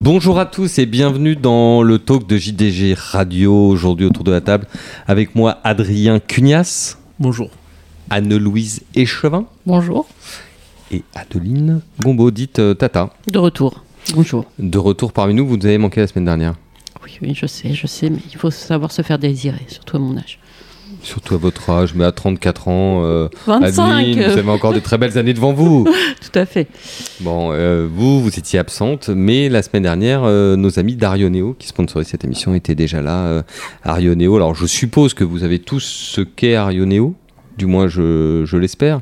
Bonjour à tous et bienvenue dans le talk de JDG Radio. Aujourd'hui autour de la table avec moi Adrien Cugnas, Bonjour. Anne-Louise Échevin Bonjour. et Adeline Gombeau, dite euh, Tata. De retour. Bonjour. De retour parmi nous, vous nous avez manqué la semaine dernière. Oui, oui, je sais, je sais, mais il faut savoir se faire désirer, surtout à mon âge. Surtout à votre âge, mais à 34 ans. euh, 25 Adeline, euh, vous avez encore de très belles années devant vous. Tout à fait. Bon, euh, vous, vous étiez absente, mais la semaine dernière, euh, nos amis d'Arioneo, qui sponsorisent cette émission, étaient déjà là. Euh, Arioneo, alors je suppose que vous avez tous ce qu'est Arioneo, du moins je, l'espère.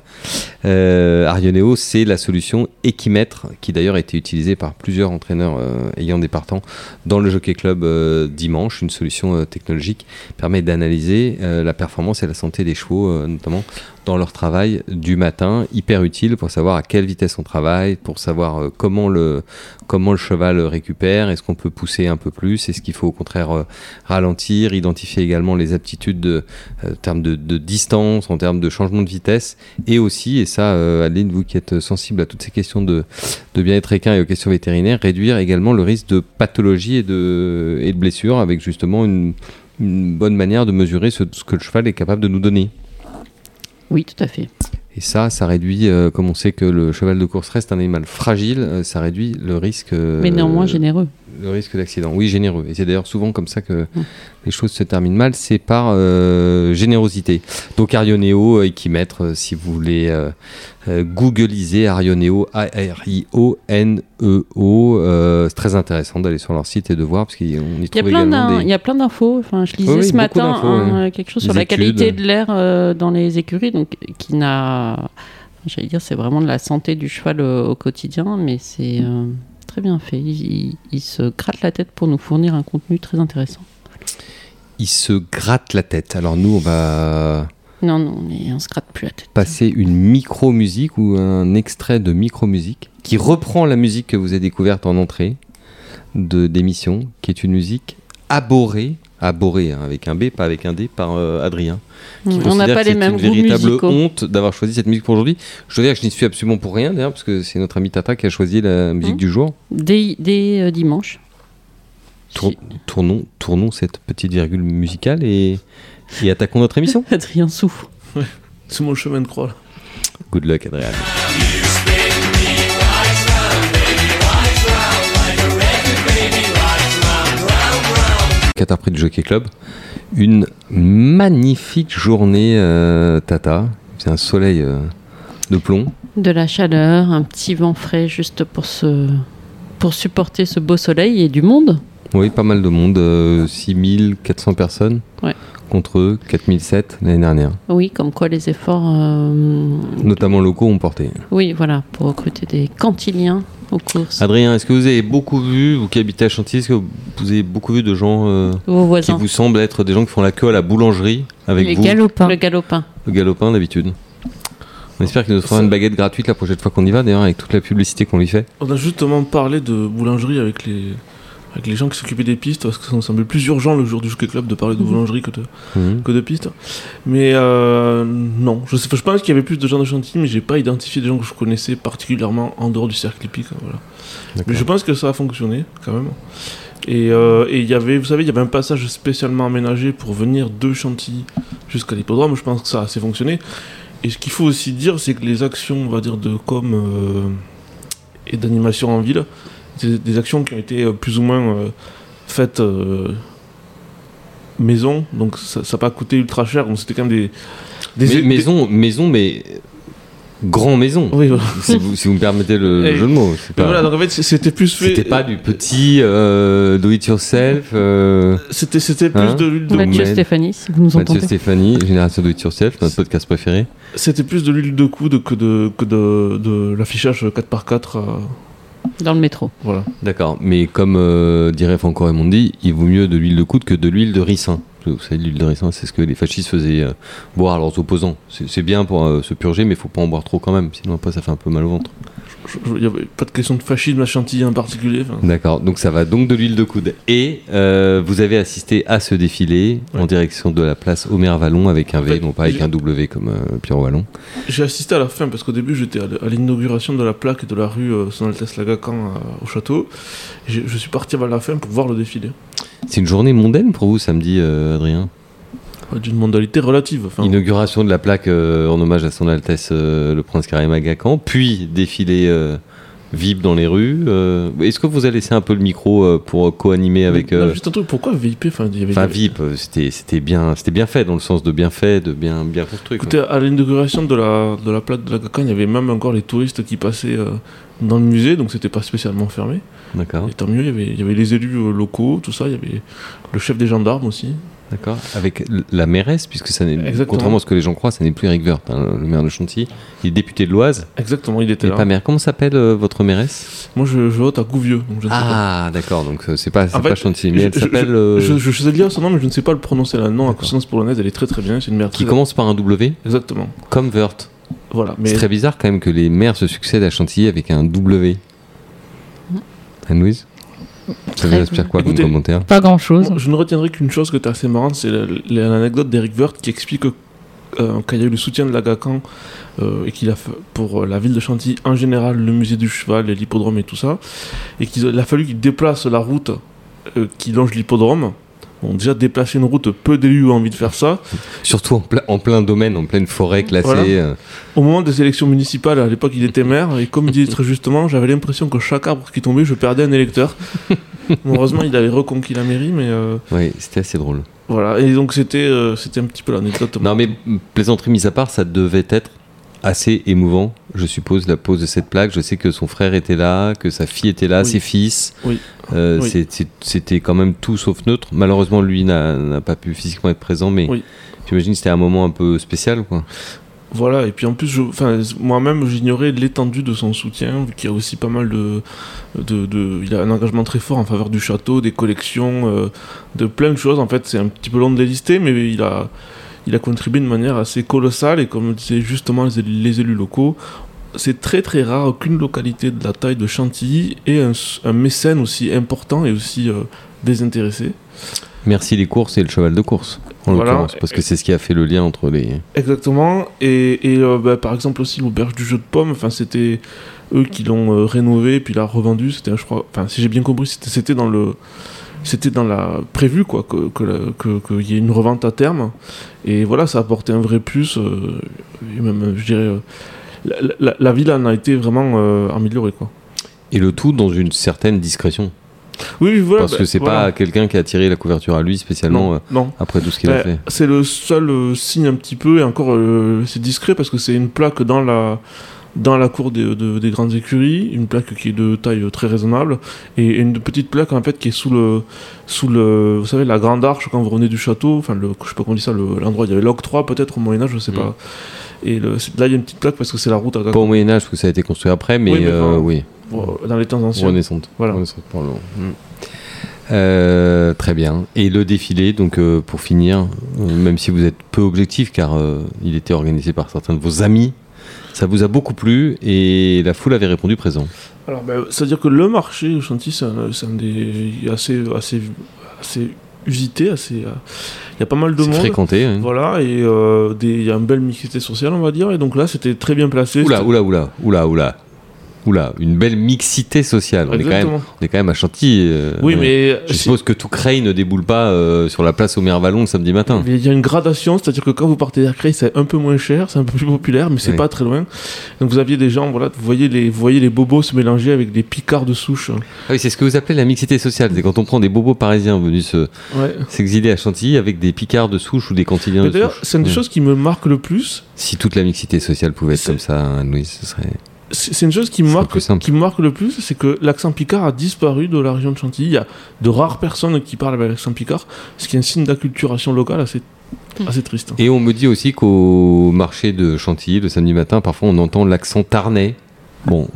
Euh, Arioneo, c'est la solution Equimètre, qui d'ailleurs a été utilisée par plusieurs entraîneurs euh, ayant des partants dans le Jockey Club euh, dimanche. Une solution technologique permet d'analyser la performance et la santé des chevaux, notamment dans leur travail du matin, hyper utile pour savoir à quelle vitesse on travaille, pour savoir euh, comment le comment le cheval récupère, est-ce qu'on peut pousser un peu plus, est-ce qu'il faut au contraire euh, ralentir, identifier également les aptitudes de, euh, en termes de, distance, en termes de changement de vitesse, et aussi, et ça, Adeline, vous qui êtes sensible à toutes ces questions de, bien-être équin et aux questions vétérinaires, réduire également le risque de pathologie et de, et blessure avec justement une, bonne manière de mesurer ce que le cheval est capable de nous donner. Oui, tout à fait. Et ça, ça réduit, euh, comme on sait que le cheval de course reste un animal fragile, euh, ça réduit le risque. euh, Mais néanmoins généreux. Le risque d'accident. Oui, généreux. Et c'est d'ailleurs souvent comme ça que Mm. les choses se terminent mal, c'est par euh, générosité. Donc Arioneo, euh, Equimètre, euh, si vous voulez euh, euh, googliser Arioneo, A-R-I-O-N-E-O, euh, c'est très intéressant d'aller sur leur site et de voir, parce qu'on y Il y a trouve plein également d'in- des... il y a plein d'infos. Enfin, je lisais oui, ce matin hein, quelque chose sur la études. qualité de l'air euh, dans les écuries, donc qui n'a, j'allais dire, c'est vraiment de la santé du cheval euh, au quotidien, mais c'est euh, très bien fait. Il, il- il se gratte la tête pour nous fournir un contenu très intéressant. Ils se grattent la tête. Alors nous, on va Non, non, mais on se gratte plus la tête. passer une micro-musique ou un extrait de micro-musique qui reprend la musique que vous avez découverte en entrée de d'émission, qui est une musique aborée, aborée hein, avec un B, pas avec un D, par euh, Adrien. qui on n'a pas que les c'est mêmes une goûts véritable musicaux. honte d'avoir choisi cette musique pour aujourd'hui. Je dois dire que je n'y suis absolument pour rien d'ailleurs, parce que c'est notre ami Tata qui a choisi la musique Mmh. du jour. Dès, dès, euh, dimanche. Tour- tournons, tournons cette petite virgule musicale et, et attaquons notre émission. Adrien souffre. C'est mon chemin de croix. là. Good luck, Adrien. Quatre après du Jockey Club. Une magnifique journée, euh, Tata. C'est un soleil euh, de plomb. De la chaleur, un petit vent frais juste pour, se, pour supporter ce beau soleil et du monde. Oui, pas mal de monde. euh, 6400 personnes. Ouais. Contre eux, 4007 l'année dernière. Oui, comme quoi les efforts. euh, Notamment locaux ont porté. oui, voilà, pour recruter des cantiliens aux courses. Adrien, est-ce que vous avez beaucoup vu, vous qui habitez à Chantilly, est-ce que vous avez beaucoup vu de gens euh, Vos qui vous semblent être des gens qui font la queue à la boulangerie avec Les vous galopins. Le galopin. Le galopin d'habitude. On espère qu'il nous fera une baguette gratuite la prochaine fois qu'on y va, d'ailleurs, avec toute la publicité qu'on lui fait. On a justement parlé de boulangerie avec les, avec les gens qui s'occupaient des pistes, parce que ça nous semblait plus urgent le jour du Jockey Club de parler de Mhm. boulangerie que de, Mhm. que de pistes. Mais euh, non, je, sais, je pense qu'il y avait plus de gens de Chantilly, mais j'ai pas identifié des gens que je connaissais particulièrement en dehors du cercle hippique. hein, Voilà. Mais je pense que ça a fonctionné quand même. Et euh, et il y avait, vous savez, il y avait un passage spécialement aménagé pour venir de Chantilly jusqu'à l'hippodrome. Je pense que ça a assez fonctionné. Et ce qu'il faut aussi dire, c'est que les actions, on va dire, de com euh, et d'animation en ville, c'est des actions qui ont été euh, plus ou moins euh, faites euh, maison. Donc ça n'a pas coûté ultra cher. Donc c'était quand même des, des, Mais- des- maison, maison, mais grand maison. Oui, voilà. si, vous, si vous me permettez le, le jeu de mots. Mais pas, voilà, donc en fait, c'était plus fait. c'était pas du petit euh, do it yourself. Euh, C'était c'était plus Hein de l'huile de Mathieu. Stéphanie, si vous nous Mathieu entendez. Stéphanie, Génération do it yourself, notre podcast préféré. C'était plus de l'huile de coude que de, que de, de l'affichage 4x4. euh, Dans le métro. voilà. D'accord, mais comme euh, dirait Franco Raimondi, il vaut mieux de l'huile de coude que de l'huile de ricin. Vous savez, l'huile de ricin, c'est ce que les fascistes faisaient euh, boire à leurs opposants. C'est bien pour euh, se purger, mais il faut pas en boire trop quand même, sinon après ça fait un peu mal au ventre. Il n'y avait pas de question de fascisme à Chantilly en particulier. D'accord, donc ça va donc de l'huile de coude. Et euh, vous avez assisté à ce défilé en direction de la place Omer Vallon avec un V, non pas avec un W comme euh, Pierrot Vallon. J'ai assisté à la fin parce qu'au début j'étais à l'inauguration de la plaque de la rue euh, Son Altesse Lagacan à- au château. Je suis parti vers la fin pour voir le défilé. C'est une journée mondaine pour vous samedi, euh, Adrien? Euh, D'une mondialité relative. Enfin, Inauguration de la plaque euh, en hommage à son Altesse euh, le Prince Karim Aga Khan, puis défilé euh, VIP dans les rues. Est-ce que vous avez laissé un peu le micro pour co-animer avec... Non, juste un truc, pourquoi VIP Enfin, y avait- Enfin VIP, c'était bien, fait dans le sens de bien fait, de bien bien construit. quoi. Écoutez, à l'inauguration de la, de la plaque de Lagacan, il y avait même encore les touristes qui passaient dans le musée, donc c'était pas spécialement fermé. D'accord, Et tant mieux, il y avait, il y avait les élus locaux, tout ça, il y avait le chef des gendarmes aussi. D'accord. Avec la mairesse, puisque ça n'est, contrairement à ce que les gens croient, ça n'est plus Eric Woerth, hein, le maire de Chantilly. Il est député de l'Oise, Exactement, il était là. pas maire. Comment s'appelle euh, votre mairesse? Moi, je, je vote à Gouvieux, donc je ne sais pas. Ah, d'accord. Donc euh, c'est pas, c'est pas fait, Chantilly, mais je- elle s'appelle. Je, euh, je, je sais dire son nom, mais je ne sais pas le prononcer là. Non, à D'accord. consonance polonaise, elle est très très bien. C'est une mère qui très- commence par un W, Exactement. comme Woerth. Voilà. Mais C'est très bizarre quand même que les maires se succèdent à Chantilly avec un W. Anne-Louise? Ça vous inspire quoi comme commentaire? Pas grand chose. Bon, je ne retiendrai qu'une chose qui était assez marrante, c'est la- la- l'anecdote d'Eric Woerth qui explique que euh, quand il y a eu le soutien de l'Agacan euh, et qu'il a fait pour la ville de Chantilly en général, le musée du cheval, et l'hippodrome et tout ça, et qu'il a fallu qu'il déplace la route euh, qui longe l'hippodrome. Bon, déjà déplacer une route, peu d'élus ont envie de faire ça. Surtout en, plein- en plein domaine, en pleine forêt classée. Voilà. euh, Au moment des élections municipales, à l'époque, il était maire, et comme il disait très justement, j'avais l'impression que chaque arbre qui tombait, je perdais un électeur. Heureusement, il avait reconquis la mairie, mais euh, Ouais, c'était assez drôle. voilà. Et donc, c'était euh, c'était un petit peu l'anecdote. Non, mais plaisanterie mise à part, ça devait être assez émouvant, je suppose, la pose de cette plaque. Je sais que son frère était là, que sa fille était là, Oui. ses fils. Oui. Euh, Oui. C'était quand même tout sauf neutre. Malheureusement, lui n'a pas pu physiquement être présent, mais j'imagine que c'était un moment un peu spécial. Quoi. Voilà, et puis en plus, moi-même, j'ignorais l'étendue de son soutien, vu qu'il y a aussi pas mal de, de, de- Il a un engagement très fort en faveur du château, des collections, euh, de plein de choses. En fait, c'est un petit peu long de les lister, mais il a, il a contribué de manière assez colossale, et comme disaient justement les, élus- les élus locaux, c'est très très rare qu'une localité de la taille de Chantilly ait un, mécène aussi important et aussi euh, désintéressé. Merci les courses et le cheval de course, en Voilà. l'occurrence, parce que c'est ce qui a fait le lien entre les. Exactement. Et, et, euh, bah, par exemple aussi l'auberge du jeu de pommes, enfin c'était eux qui l'ont euh, rénové puis l'a revendu. C'était, je crois, enfin si j'ai bien compris, c'était dans le, c'était dans la prévu quoi que que, qu'il y ait une revente à terme. Et voilà, ça a apporté un vrai plus. euh, et même, je dirais, euh, la, la- la ville en a été vraiment euh, améliorée quoi. Et le tout dans une certaine discrétion. Oui, voilà. parce bah, que c'est voilà. pas quelqu'un qui a tiré la couverture à lui spécialement non, euh, non. après tout ce qu'il a Ouais, fait. C'est le seul signe un petit peu, et encore c'est discret parce que c'est une plaque dans la, dans la cour des, de- des grandes écuries, une plaque qui est de taille très raisonnable, et une petite plaque en fait qui est sous le, sous le, vous savez, la grande arche quand vous revenez du château, enfin le, je sais pas comment on dit ça, le- l'endroit, il y avait l'octroi peut-être au Moyen-Âge, je sais Mm. pas. Et le, là il y a une petite plaque parce que c'est la route à Pas au Moyen-Âge, parce que ça a été construit après, mais, Oui, mais euh, oui, dans les temps anciens. Renaissante. Voilà. Renaissante pour le- Mm. Euh, très bien. Et le défilé, donc euh, pour finir, euh, même si vous êtes peu objectif, car il était organisé par certains de vos amis, ça vous a beaucoup plu et la foule avait répondu présent. Alors, ben, c'est-à-dire que le marché au Chantilly, c'est un, c'est un des assez, assez, assez usité, assez. euh, Il y a pas mal de C'est monde. fréquenté. hein. Voilà, et euh, il y a une belle mixité sociale, on va dire, et donc là, c'était très bien placé. Oula, C'était- oula, oula, oula, oula. Oula, une belle mixité sociale. On est, quand même, on est quand même à Chantilly. euh, Oui, mais Je suppose que tout Creil ne déboule pas euh, sur la place au Vallon le samedi matin. il y a une gradation, c'est-à-dire que quand vous partez d'Arcreil, c'est un peu moins cher, c'est un peu plus populaire, mais c'est Oui. pas très loin. Donc vous aviez des gens, voilà, vous voyez les, vous voyez les bobos se mélanger avec des picards de souche. Ah oui, c'est ce que vous appelez la mixité sociale. C'est quand on prend des bobos parisiens venus se- Ouais. s'exiler à Chantilly avec des picards de souche ou des cantiliens Mais de d'ailleurs, c'est une des Ouais. choses qui me marque le plus. Si toute la mixité sociale pouvait être comme ça, Anne-Louise, ce serait. C'est une chose qui me, marque, qui me marque le plus, c'est que l'accent picard a disparu de la région de Chantilly. Il y a de rares personnes qui parlent avec l'accent picard, ce qui est un signe d'acculturation locale assez, assez triste. Et on me dit aussi qu'au marché de Chantilly, le samedi matin, parfois on entend l'accent tarnais. Bon,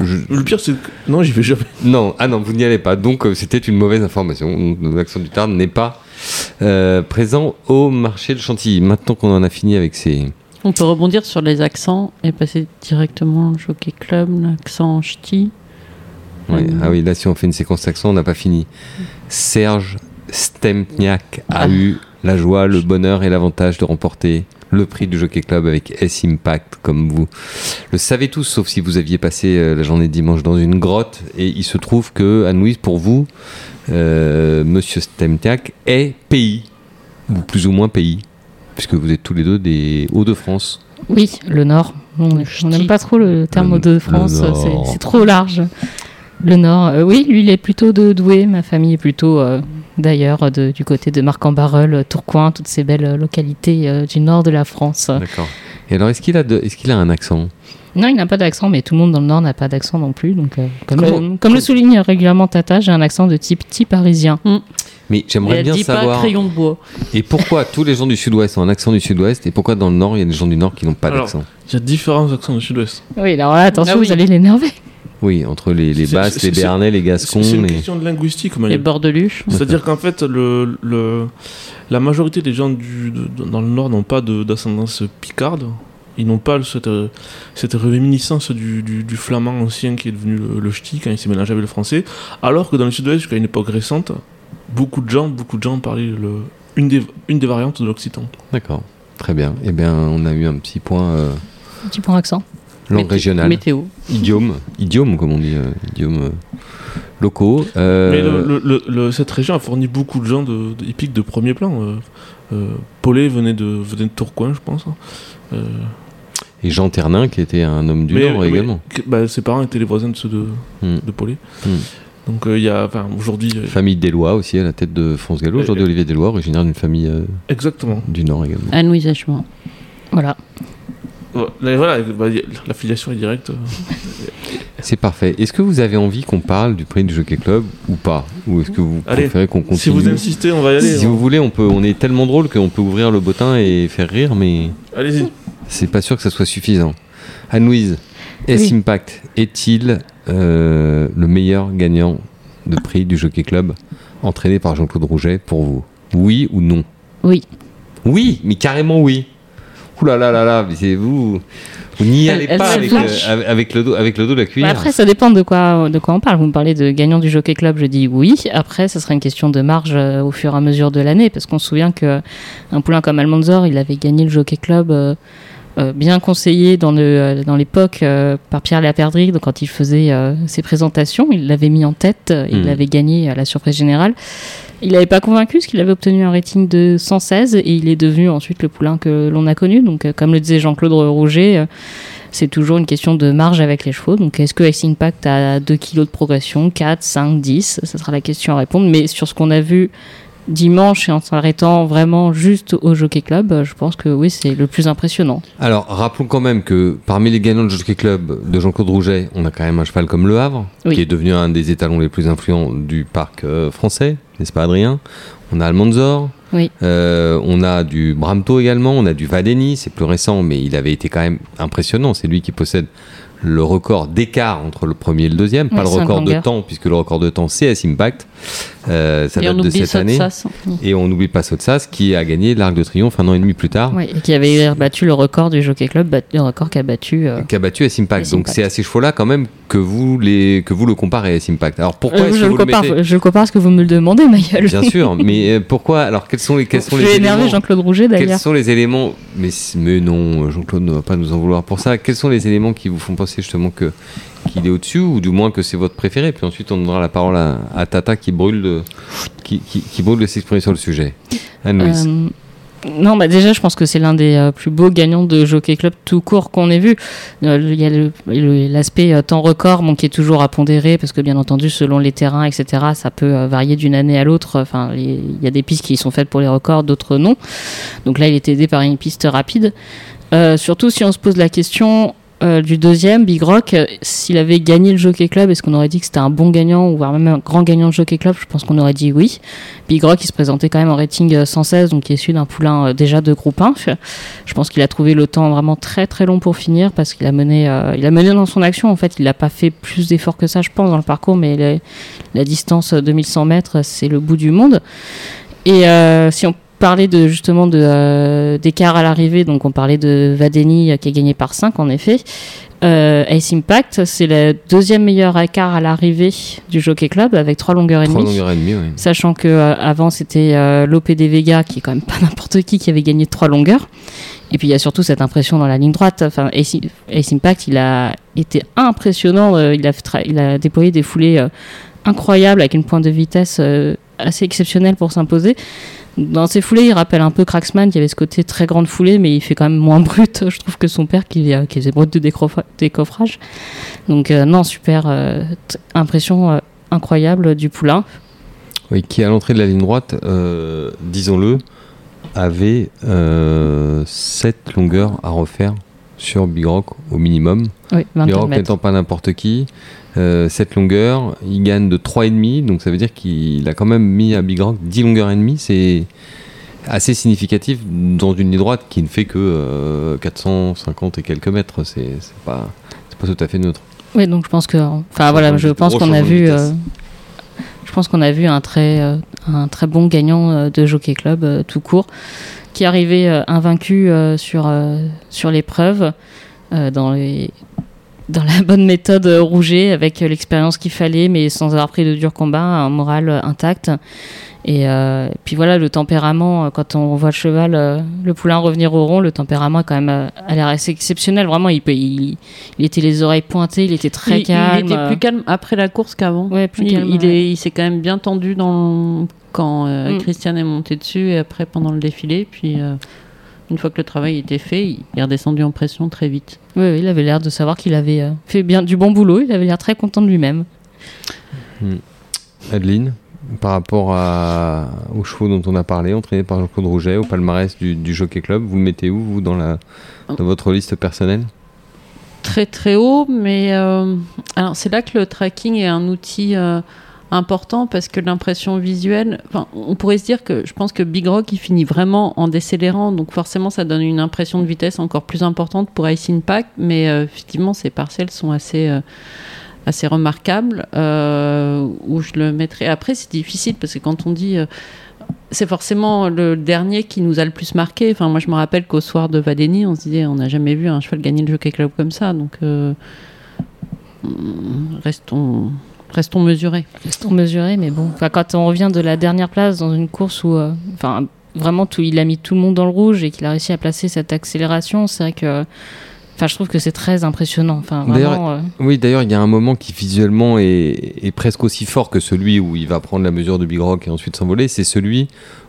je- Le pire, c'est que. Non, j'y vais jamais. non, ah non, vous n'y allez pas. Donc euh, c'était une mauvaise information. L'accent du Tarn n'est pas euh, présent au marché de Chantilly. Maintenant qu'on en a fini avec ces On peut rebondir sur les accents et passer directement au Jockey Club, l'accent ch'ti. Ouais. Mm. Ah oui, là, si on fait une séquence d'accent, on n'a pas fini. Serge Stempniak a Ah. eu la joie, le bonheur et l'avantage de remporter le prix du Jockey Club avec S-Impact, comme vous le savez tous, sauf si vous aviez passé euh, la journée de dimanche dans une grotte. Et il se trouve que, Anne-Louise, pour vous, euh, Monsieur Stempniak est pays, ou plus ou moins pays, puisque vous êtes tous les deux des Hauts-de-France. Oui, le Nord. On n'aime pas trop le terme Le- de France, le c'est- trop large. Le Nord, euh, oui, lui, il est plutôt de Douai. Ma famille est plutôt, euh, d'ailleurs, de- du côté de Marc-en-Barœul, Tourcoing, toutes ces belles euh, localités euh, du nord de la France. D'accord. Et alors, est-ce qu'il a, de- est-ce qu'il a un accent? Non, il n'a pas d'accent, mais tout le monde dans le Nord n'a pas d'accent non plus. Donc, euh, comme, le, comme le souligne régulièrement Tata, j'ai un accent de type petit parisien. Mais Mais j'aimerais bien dit savoir. pas crayon de bois. Et pourquoi tous les gens du sud-ouest ont un accent du sud-ouest et pourquoi dans le nord il y a des gens du nord qui n'ont pas d'accent? Il y a différents accents du sud-ouest. Oui, alors là, attention, Ah oui. vous allez l'énerver. Oui, entre les, les Basques, les Béarnais, les Gascons. c'est une les- question de linguistique, Les Maël. bordeluches. C'est-à-dire qu'en fait, le, le- la majorité des gens du, de- dans le Nord n'ont pas d'ascendance picarde. Ils n'ont pas cette, cette réminiscence du, du- du flamand ancien qui est devenu le, le ch'ti quand il s'est mélangé avec le français. Alors que dans le sud-ouest, jusqu'à une époque récente, beaucoup de gens, beaucoup de gens parlaient le, une, des, une des variantes de l'occitan. D'accord, très bien. Eh bien, on a eu un petit point euh, Petit point accent. langue Mété- régionale, Météo. idiome, idiome comme on dit, euh, idiome euh, locaux. Euh, Mais le- le- le- le- cette région a fourni beaucoup de gens de, de- hippiques de premier plan. Euh, euh, Paulet venait de, venait de Tourcoing, je pense. Euh, Et Jean Ternin qui était un homme du mais- Nord mais- également. bah, ses parents étaient les voisins de ceux de, Hmm. de Paulet. Hmm. Donc euh, il y a, enfin, aujourd'hui, euh, Famille Deslois aussi à la tête de France Gallo. Aujourd'hui, Euh, Olivier Deslois, originaire d'une famille euh, exactement. du Nord également. Anne-Louise Hachement. Voilà. Voilà, voilà, bah, y a- la filiation est directe. C'est parfait. Est-ce que vous avez envie qu'on parle du prix du Jockey Club ou pas? Ou est-ce que vous Allez, préférez qu'on continue Si vous insistez, on va y aller. Si hein. vous voulez, on peut. On est tellement drôle qu'on peut ouvrir le bottin et faire rire, mais Allez-y. c'est pas sûr que ça soit suffisant. Anne-Louise, S-Impact est-il euh, le meilleur gagnant de prix du Jockey Club entraîné par Jean-Claude Rouget pour vous Oui ou non? Oui. Oui, mais carrément oui. Ouh là là là là, mais c'est vous. Vous n'y allez elle pas avec, euh, avec le dos, avec le dos de la Bah cuillère. après, ça dépend de quoi, de quoi on parle. Vous me parlez de gagnant du Jockey Club, je dis oui. Après, ça sera une question de marge euh, au fur et à mesure de l'année, parce qu'on se souvient que un poulain comme Almanzor, il avait gagné le Jockey Club. euh, bien conseillé dans le euh, dans l'époque euh, par Pierre Laperdric donc quand il faisait euh, ses présentations il l'avait mis en tête euh, il Mhm. l'avait gagné à la surprise générale il n'avait pas convaincu parce qu'il avait obtenu un rating de 116 et il est devenu ensuite le poulain que l'on a connu donc euh, comme le disait Jean-Claude Rouget euh, c'est toujours une question de marge avec les chevaux. Donc, est-ce que Ice Impact a 2 kilos de progression? 4, 5, 10 Ça sera la question à répondre. Mais sur ce qu'on a vu dimanche et en s'arrêtant vraiment juste au Jockey Club, je pense que oui, c'est le plus impressionnant. Alors, rappelons quand même que parmi les gagnants de Jockey Club de Jean-Claude Rouget, on a quand même un cheval comme Le Havre, Oui. qui est devenu un des étalons les plus influents du parc euh, français, n'est-ce pas Adrien? On a Almanzor, Oui. euh, on a du Bramto également, on a du Vadeni, c'est plus récent, mais il avait été quand même impressionnant. C'est lui qui possède le record d'écart entre le premier et le deuxième, pas le record de temps, puisque le record de temps c'est S Impact. Euh, ça Et on date de oublie cette de année. Et on n'oublie pas Sotsas qui a gagné l'Arc de Triomphe un an et demi plus tard. Oui, et qui avait battu le record du Jockey Club, bat- le record qu'a battu. euh, qui a battu S-Impact. Donc c'est à ces chevaux-là quand même que vous, les, que vous le comparez à S-Impact. Alors pourquoi euh, je, que le vous le compare, mettez je le compare à ce que vous me le demandez, Maïel. Bien sûr, mais euh, pourquoi Alors quels sont les, quels sont je les vais énerver éléments Jean-Claude Rouget Quels d'ailleurs. sont les éléments mais, mais non, Jean-Claude ne va pas nous en vouloir pour ça. Quels sont les éléments qui vous font penser justement que qu'il est au-dessus ou du moins que c'est votre préféré Puis ensuite on donnera la parole à, Tata qui brûle de, qui, qui, de s'exprimer sur le sujet. Anne-Louise. Euh, non, bah déjà, je pense que c'est l'un des euh, plus beaux gagnants de Jockey Club tout court qu'on ait vu. Euh, Il y a l'aspect temps record, bon, qui est toujours à pondérer, parce que bien entendu, selon les terrains, etc., ça peut varier d'une année à l'autre. Enfin, il y a des pistes qui sont faites pour les records, d'autres non. Donc là, il est aidé par une piste rapide. Surtout si on se pose la question euh, du deuxième, Big Rock, euh, s'il avait gagné le Jockey Club, est-ce qu'on aurait dit que c'était un bon gagnant ou voire même un grand gagnant de Jockey Club? Je pense qu'on aurait dit oui. Big Rock, il se présentait quand même en rating euh, 116, donc il est issu d'un poulain euh, déjà de groupe 1. Je pense qu'il a trouvé le temps vraiment très très long pour finir parce qu'il a mené, euh, a mené dans son action. En fait, il n'a pas fait plus d'efforts que ça, je pense, dans le parcours, mais la, distance euh, 2100 mètres, c'est le bout du monde. Et euh, si on parlait de justement de euh, d'écart à l'arrivée, donc on parlait de Vadeni euh, qui a gagné par 5 en effet. Euh, Ace Impact, c'est le deuxième meilleur écart à l'arrivée du Jockey Club avec 3 longueurs et Trois demie. longueurs et demie, oui. Sachant que euh, avant c'était euh, l'OPD Vega qui est quand même pas n'importe qui qui avait gagné 3 longueurs. Et puis il y a surtout cette impression dans la ligne droite. Enfin, Ace, Ace Impact, il a été impressionnant. il, a il déployé des foulées incroyables avec une pointe de vitesse assez exceptionnelle pour s'imposer. Dans ses foulées, il rappelle un peu Cracksman qui avait ce côté très grande foulée, mais il fait quand même moins brut, je trouve, que son père qui, euh, qui faisait brut de décoffrage. Donc euh, non, super euh, impression euh, incroyable du poulain. Oui, qui à l'entrée de la ligne droite, disons-le, avait 7 longueurs à refaire sur Big Rock au minimum. Oui, 22 Big Rock n'étant pas n'importe qui, euh, 7 longueurs, il gagne de 3,5, donc ça veut dire qu'il a quand même mis à Big Rock 10 longueurs et demie, c'est assez significatif dans une ligne droite qui ne fait que euh, 450 et quelques mètres, c'est c'est pas, c'est pas tout à fait neutre. Oui, donc je pense que, enfin voilà, je pense qu'on a vu, euh, je pense qu'on a vu un très, euh, un très bon gagnant euh, de Jockey Club euh, tout court, qui arrivait euh, invaincu euh, sur euh, sur l'épreuve euh, dans les dans la bonne méthode euh, rouget avec euh, l'expérience qu'il fallait, mais sans avoir pris de dur combat, un moral euh, intact. Et euh, puis voilà, le tempérament, quand on voit le cheval, euh, le poulain revenir au rond, le tempérament a quand même euh, a l'air assez exceptionnel. Vraiment, il, peut, il, il était les oreilles pointées, il était très il, calme. il était plus calme après la course qu'avant. Ouais, plus il, calme, il ouais. est- s'est quand même bien tendu dans quand Mm. Christian est monté dessus et après pendant le défilé. Puis une fois que le travail était fait, il est redescendu en pression très vite. Oui, il avait l'air de savoir qu'il avait euh, fait bien du bon boulot. Il avait l'air très content de lui-même. Adeline, par rapport à, aux chevaux dont on a parlé, entraînés par Jean-Claude Rouget, au palmarès du, du Jockey Club, vous le mettez où, vous, dans, la, dans votre liste personnelle? Très très haut, mais euh, alors c'est là que le tracking est un outil euh, important parce que l'impression visuelle, on pourrait se dire que je pense que Big Rock il finit vraiment en décélérant, donc forcément ça donne une impression de vitesse encore plus importante pour Ice Impact, mais euh, effectivement ces partiels sont assez euh, remarquables. euh, où je le mettrai après, c'est difficile parce que quand on dit c'est forcément le dernier qui nous a le plus marqué. Enfin, moi, je me rappelle qu'au soir de Vadeni, on se disait, on n'a jamais vu un cheval gagner le Jockey Club comme ça. Donc, restons, restons mesurés. Restons mesurés, mais bon. Enfin, quand on revient de la dernière place dans une course où, euh, enfin, vraiment, tout, il a mis tout le monde dans le rouge et qu'il a réussi à placer cette accélération, c'est vrai que, enfin, je trouve que c'est très impressionnant. Enfin, vraiment. euh, Oui, d'ailleurs, il y a un moment qui visuellement est, est presque aussi fort que celui où il va prendre la mesure de Big Rock et ensuite s'envoler. C'est celui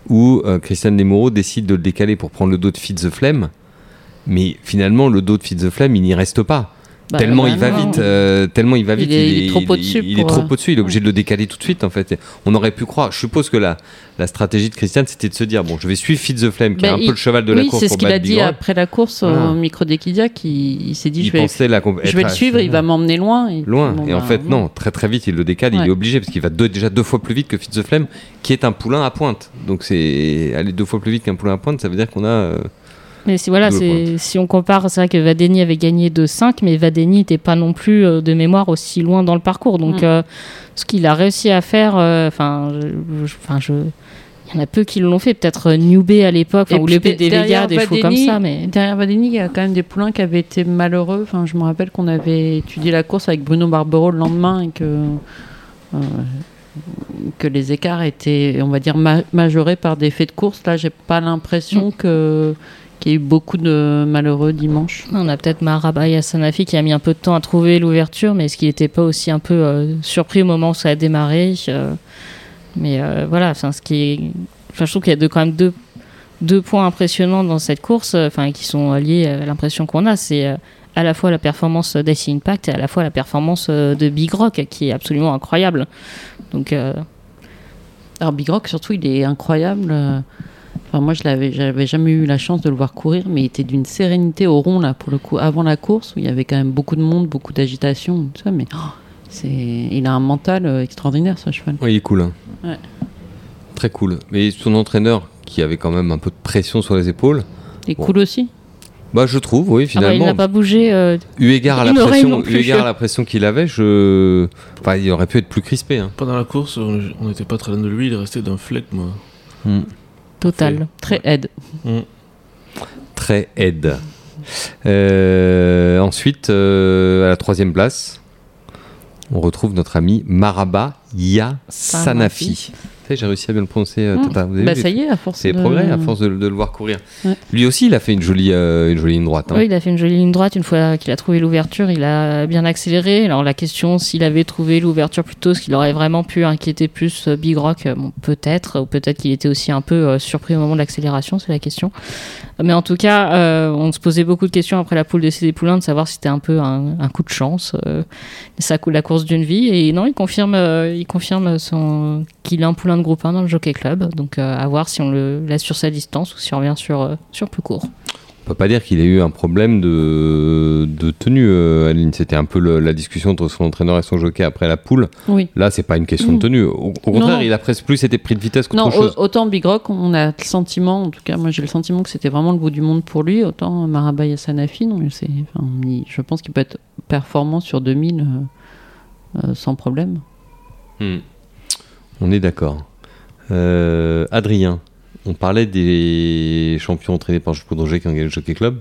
où euh, Christian Desmoreaux décide de le décaler pour prendre le dos de Fitz the Flame. Mais finalement, le dos de Fitz the Flame, il n'y reste pas. Bah, tellement bah il va vite, euh, tellement il va Il vite, est- il est trop au-dessus Il, est pour, trop euh, au-dessus. Il est obligé de le décaler tout de suite. En fait, on aurait pu croire. Je suppose que la, la stratégie de Christian, c'était de se dire bon, je vais suivre Fitz the Flame, qui est Bah, un il- peu le cheval de la course c'est ce qu'il a dit après la course au micro d'Equidiac. Il, il s'est dit, je vais, je le suivre, il va m'emmener loin. Et, loin. bon, et en bah, fait, non, très très vite, il le décale. Il est obligé parce qu'il va deux- déjà deux fois plus vite que Fitz the Flame, qui est un poulain à pointe. Donc, c'est aller deux fois plus vite qu'un poulain à pointe, ça veut dire qu'on a. Mais si, voilà, si on compare, c'est vrai que Vadeni avait gagné de 5, mais Vadeni n'était pas non plus euh, de mémoire aussi loin dans le parcours. Donc, Mm. euh, ce qu'il a réussi à faire, euh, enfin, enfin, je, il y en a peu qui l'ont fait. Peut-être Newbay à l'époque, ou puis le PD Vega, derrière des chevaux comme ça. Mais Derrière Vadeni, il y a quand même des poulains qui avaient été malheureux. Enfin, je me rappelle qu'on avait étudié la course avec Bruno Barbero le lendemain et que, euh, que les écarts étaient, on va dire, ma- majorés par des faits de course. Là, j'ai pas l'impression que qu'il y ait eu beaucoup de malheureux dimanche. on a peut-être Marabai Sanafi qui a mis un peu de temps à trouver l'ouverture, mais est-ce qu'il n'était pas aussi un peu euh, surpris au moment où ça a démarré euh, Mais euh, voilà, enfin, ce qui est, enfin, je trouve qu'il y a quand même deux, deux points impressionnants dans cette course, enfin, qui sont liés à l'impression qu'on a. C'est euh, à la fois la performance d'Ice Impact et à la fois la performance de Big Rock, qui est absolument incroyable. Donc, euh, Alors Big Rock, surtout, il est incroyable. Enfin, moi, je l'avais, j'avais jamais eu la chance de le voir courir, mais il était d'une sérénité au rond là pour le coup avant la course où il y avait quand même beaucoup de monde, beaucoup d'agitation, tout ça. Mais oh, c'est, il a un mental euh, extraordinaire, ce cheval. Ouais, il est cool. hein. Ouais. Très cool. Mais son entraîneur, qui avait quand même un peu de pression sur les épaules, Il est Bon. cool aussi. bah, je trouve, oui, ah bah, il finalement. n'a pas bougé. euh, Eu égard à la pression, non eu plus. égard à la pression qu'il avait, je, enfin, il aurait pu être plus crispé. hein. Pendant la course, on n'était pas très loin de lui, il est resté d'un flegme. Mm. Total. Très aide. Très aide. Euh, ensuite, euh, à la troisième place, on retrouve notre ami Maraba Ya Sanafi. J'ai réussi à bien le prononcer, euh, Mm. Tata. Avez Bah ça y est, à force C'est de... progrès à force de, de le voir courir. Ouais. Lui aussi, il a fait une jolie, euh, une jolie ligne droite. hein. Oui, il a fait une jolie ligne droite. Une fois qu'il a trouvé l'ouverture, il a bien accéléré. Alors la question, s'il avait trouvé l'ouverture plus tôt, est-ce qu'il aurait vraiment pu inquiéter plus euh, Big Rock Euh, bon, Peut-être. Ou peut-être qu'il était aussi un peu surpris au moment de l'accélération, c'est la question. Mais en tout cas, euh, on se posait beaucoup de questions après la poule de CD Poulain de savoir si c'était un peu un, un coup de chance, euh, ça, la course d'une vie. Et non, il confirme, euh, il confirme son, qu'il a un poulain de groupe 1 dans le Jockey Club. Donc euh, à voir si on le laisse sur sa distance ou si on revient sur, euh, sur plus court. On peut pas dire qu'il ait eu un problème de, de tenue, euh, Aline. C'était un peu le- la discussion entre son entraîneur et son jockey après la poule. Oui. Là, c'est pas une question de Mm. tenue. Au, au contraire, non. il a presque plus été pris de vitesse qu'autre Non, chose. au- autant Big Rock, on a le sentiment, en tout cas, moi j'ai le sentiment que c'était vraiment le bout du monde pour lui, autant Maraba Yassanafi, non, mais c'est, enfin, il- je pense qu'il peut être performant sur 2000 euh, euh, sans problème. Hmm. On est d'accord. Euh, Adrien, on parlait des champions entraînés par Jules Roger qui gagné le Jockey Club.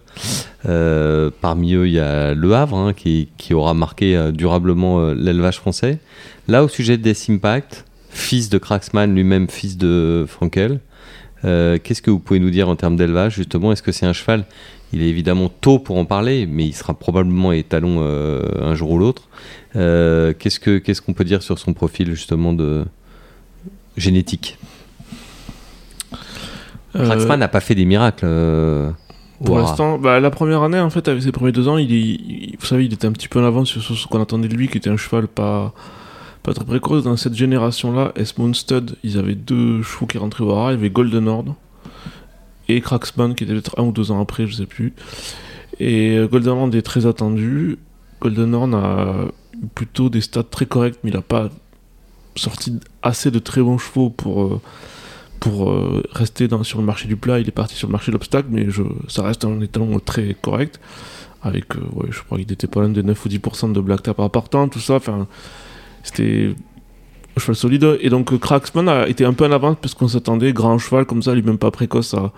Euh, parmi eux, il y a Le Havre hein, qui, aura marqué euh, durablement l'élevage français. Là, au sujet des Impact, fils de Cracksman, lui-même fils de Frankel, qu'est-ce que vous pouvez nous dire en termes d'élevage justement? Est-ce que c'est un cheval? Il est évidemment tôt pour en parler, mais il sera probablement étalon un jour ou l'autre. Qu'est-ce que qu'est-ce qu'on peut dire sur son profil justement de génétique Euh, Cracksman n'a pas fait des miracles. euh, Pour l'instant, bah, la première année, en fait, avec ses premiers deux ans, il, est, il- vous savez, il était un petit peu en avance sur, ce qu'on attendait de lui, qui était un cheval pas, pas très précoce. Dans cette génération-là, Esmond Stud, ils avaient deux chevaux qui rentraient au haras. Il y avait Golden Horde et Cracksman, qui était peut-être un ou deux ans après, je sais plus. Et euh, Golden Horde est très attendu. Golden Horde a plutôt des stats très corrects, mais il n'a pas sorti assez de très bons chevaux pour. euh, pour euh, rester sur le marché du plat, il est parti sur le marché de l'obstacle, mais ça reste un étalon très correct. Avec, euh, je crois qu'il était pas loin de 9 ou 10% de black tap appartant, tout ça. Enfin, c'était un cheval solide. Et donc, Cracksman a été un peu en avance parce qu'on s'attendait, grand cheval comme ça, lui même pas précoce, à,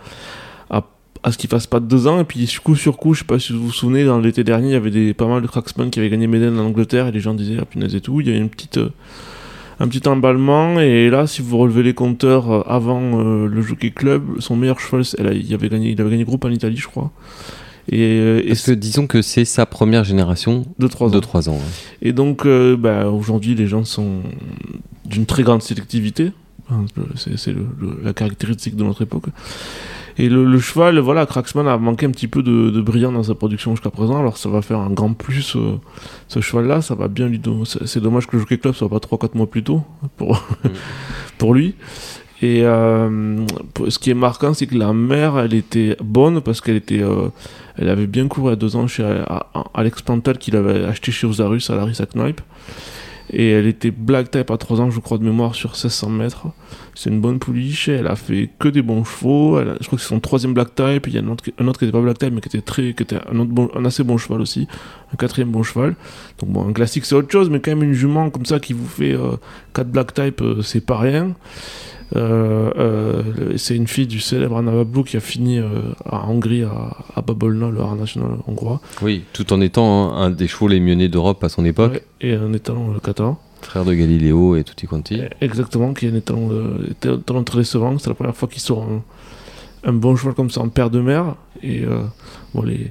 à, ce qu'il fasse pas de 2 ans. Et puis, coup sur coup, je sais pas si vous vous souvenez, dans l'été dernier, il y avait des, pas mal de Cracksman qui avaient gagné Méden en Angleterre et les gens disaient, ah punaise et tout. Il y a une petite. Un petit emballement et là si vous relevez les compteurs euh, avant euh, le Jockey Club son meilleur cheval c'est- elle a- il avait gagné il avait gagné groupe en Italie je crois. Et, euh, et Parce que disons que c'est sa première génération de 3 ans. de 3 ans. et donc euh, bah, aujourd'hui les gens sont d'une très grande sélectivité. C'est la caractéristique de notre époque et le, le cheval voilà Cracksman a manqué un petit peu de, de brillant dans sa production jusqu'à présent alors ça va faire un grand plus euh, ce cheval là ça va bien lui donner c'est dommage que le Jockey Club soit pas 3-4 mois plus tôt pour, pour lui. Et euh, ce qui est marquant c'est que la mère elle était bonne parce qu'elle était euh, elle avait bien couru à deux ans chez à- à- Alex Plantal qu'il avait acheté chez Osarus à Larry Knipe et elle était black type à 3 ans je crois de mémoire sur 1600 mètres. C'est une bonne pouliche elle a fait que des bons chevaux. Je crois que c'est son troisième black type. Il y a un autre, un autre qui était pas black type mais qui était très qui était un, bon- assez bon cheval aussi. Un quatrième bon cheval. Donc bon un classique c'est autre chose mais quand même une jument comme ça qui vous fait 4 black type euh, c'est pas rien. euh, euh, c'est une fille du célèbre Anna Blue qui a fini euh, à Hongrie à, à Babolna le haras national hongrois Oui, tout en étant un, un des chevaux les mieux nés d'Europe à son époque, Ouais, et un étalon le catalan frère de Galiléo et tutti quanti. Exactement, qui est un étalon, très décevant. C'est la première fois qu'il sort un, un bon cheval comme ça en père de mer. Et euh, bon, les.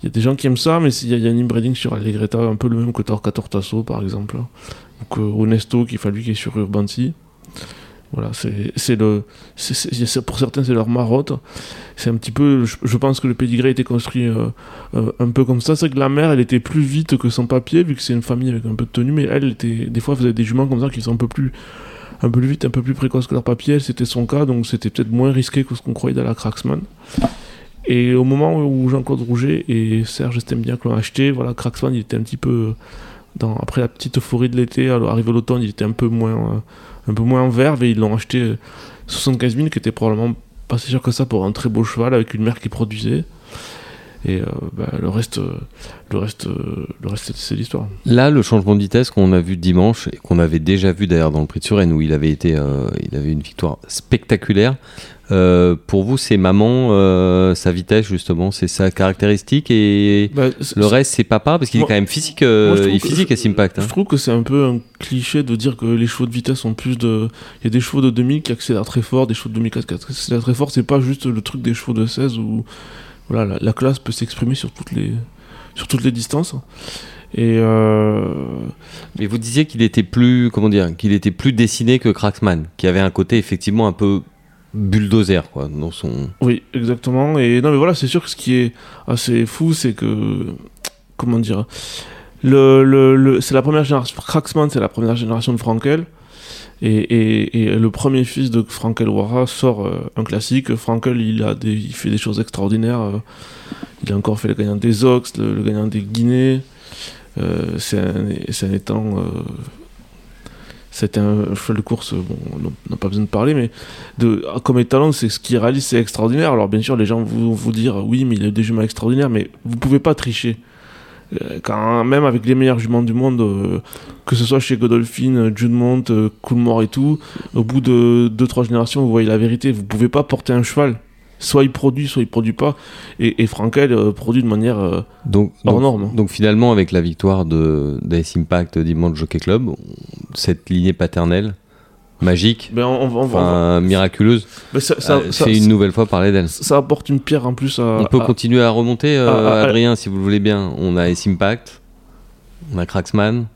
Il y a des gens qui aiment ça, mais il y, a- il y a un inbreeding sur Allegretta, un peu le même que Torca Tortasso par exemple. Donc euh, Onesto, qui est lui qui est sur Urbancy. Voilà, c'est le. c'est- pour certains, c'est leur marotte. C'est un petit peu. Je, pense que le pédigré été construit euh, euh, un peu comme ça. C'est que la mère, elle était plus vite que son papier, vu que c'est une famille avec un peu de tenue, mais elle était. Des fois, vous avez des juments comme ça qui sont un peu plus un peu plus vite, un peu plus précoce que leur papier. C'était son cas, donc c'était peut-être moins risqué que ce qu'on croyait dans la Cracksman. Et au moment où Jean-Claude Rouget et Serge Estembiac l'ont acheté, voilà, Cracksman, il était un petit peu dans, après la petite euphorie de l'été, arrivé l'automne, il était un peu moins, euh, un peu moins en verve et ils l'ont acheté euh, 75 000, qui était probablement pas si cher que ça pour un très beau cheval avec une mère qui produisait. Et euh, bah, le reste, euh, le reste, euh, le reste, c'est l'histoire. Là, le changement de vitesse qu'on a vu dimanche, et qu'on avait déjà vu d'ailleurs dans le prix de Suresnes, où il avait, été, il avait une victoire spectaculaire, euh, pour vous, c'est maman, euh, sa vitesse justement, c'est sa caractéristique, et Bah, le reste, c'est papa, parce qu'il est quand même physique, euh, moi, je il est physique à Impact. Je Hein. trouve que c'est un peu un cliché de dire que les chevaux de vitesse sont plus de. Il y a des chevaux de 2000 qui accélèrent très fort, des chevaux de 2004 qui accélèrent très fort. C'est pas juste le truc des chevaux de 16 où voilà, la, la classe peut s'exprimer sur toutes les sur toutes les distances. Et euh, Mais vous disiez qu'il était plus, comment dire, qu'il était plus dessiné que Cracksman, qui avait un côté effectivement un peu bulldozer, quoi, dans son. oui, exactement. Et non, mais voilà, c'est sûr que ce qui est assez fou, c'est que comment dire, le, le, le- c'est la première génération. Cracksman, c'est la première génération de Frankel. Et, le premier fils de Frankel Wara sort euh, un classique. Frankel, il, a il fait des choses extraordinaires. euh, il a encore fait le gagnant des Ox, le, gagnant des Guinées. Euh, c'est un, un étang. c'était un cheval de course, bon, on n'a pas besoin de parler, mais de, comme étalon, c'est ce qu'il réalise, c'est extraordinaire. Alors bien sûr, les gens vont vous dire, oui, mais il a des juments extraordinaires, mais vous pouvez pas tricher. Euh, Quand même avec les meilleurs juments du monde, euh, que ce soit chez Godolphin, Judemont, euh, Coolmore et tout, au bout de 2-3 générations, vous voyez la vérité. Vous pouvez pas porter un cheval. Soit il produit, soit il produit pas. Et, et Frankel euh, produit de manière euh, Donc, hors donc, norme. donc finalement, avec la victoire de d'Ace Impact dimanche Jockey Club, cette lignée paternelle, magique, Ben, on, on va- on va- enfin miraculeuse, ben, ça, ça- euh, ça- une nouvelle fois parler d'elle. ça apporte une pierre en plus à. On peut à- continuer à remonter, euh, Adrien, si vous le voulez bien. On a Ace Impact, on a Cracksman,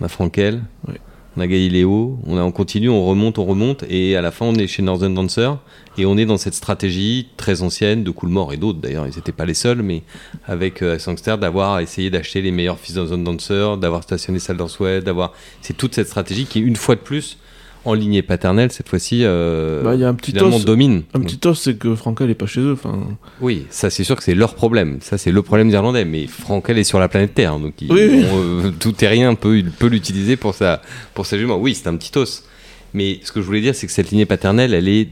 on a Frankel, Oui. on a Galileo. On, a, on continue, on remonte, on remonte. Et à la fin, on est chez Northern Dancer. Et on est dans cette stratégie très ancienne de Coolmore et d'autres d'ailleurs. Ils n'étaient pas les seuls, mais avec euh, Sangster, d'avoir essayé d'acheter les meilleurs fils Northern Dancer, d'avoir stationné Salder Sweat, d'avoir. C'est toute cette stratégie qui, une fois de plus, en lignée paternelle, cette fois-ci, euh, Bah, il y a un petit finalement os- domine. Un petit os, c'est que Frankel est pas chez eux. Oui, ça c'est sûr que c'est leur problème. Ça c'est le problème des Irlandais. Mais Frankel est sur la planète Terre, donc il- Oui, oui. on, euh, tout terrien peut, il peut l'utiliser pour sa, pour sa jument. Oui, c'est un petit os. Mais ce que je voulais dire, c'est que cette lignée paternelle, elle est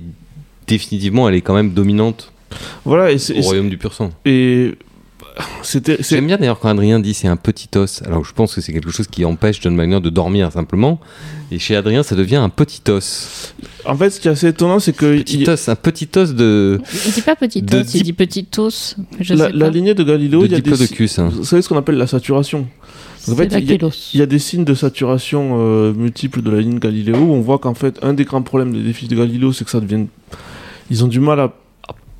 définitivement, elle est quand même dominante voilà, et c'est- au royaume du pur sang. et J'aime bien d'ailleurs quand Adrien dit c'est un petit os. Alors je pense que c'est quelque chose qui empêche John Magner de dormir simplement. Et chez Adrien, ça devient un petit os. En fait, ce qui est assez étonnant, c'est que Petit il- os, un petit os de, Il dit pas petit De os, il dip- dit petit os. Je la, sais la pas. lignée de Galileo, de il y a des. hein. Vous savez ce qu'on appelle la saturation En fait, il y a-. Il y a des signes de saturation euh, multiples de la ligne Galileo. où On voit qu'en fait, un des grands problèmes des défis de Galileo, c'est que ça devient. Ils ont du mal à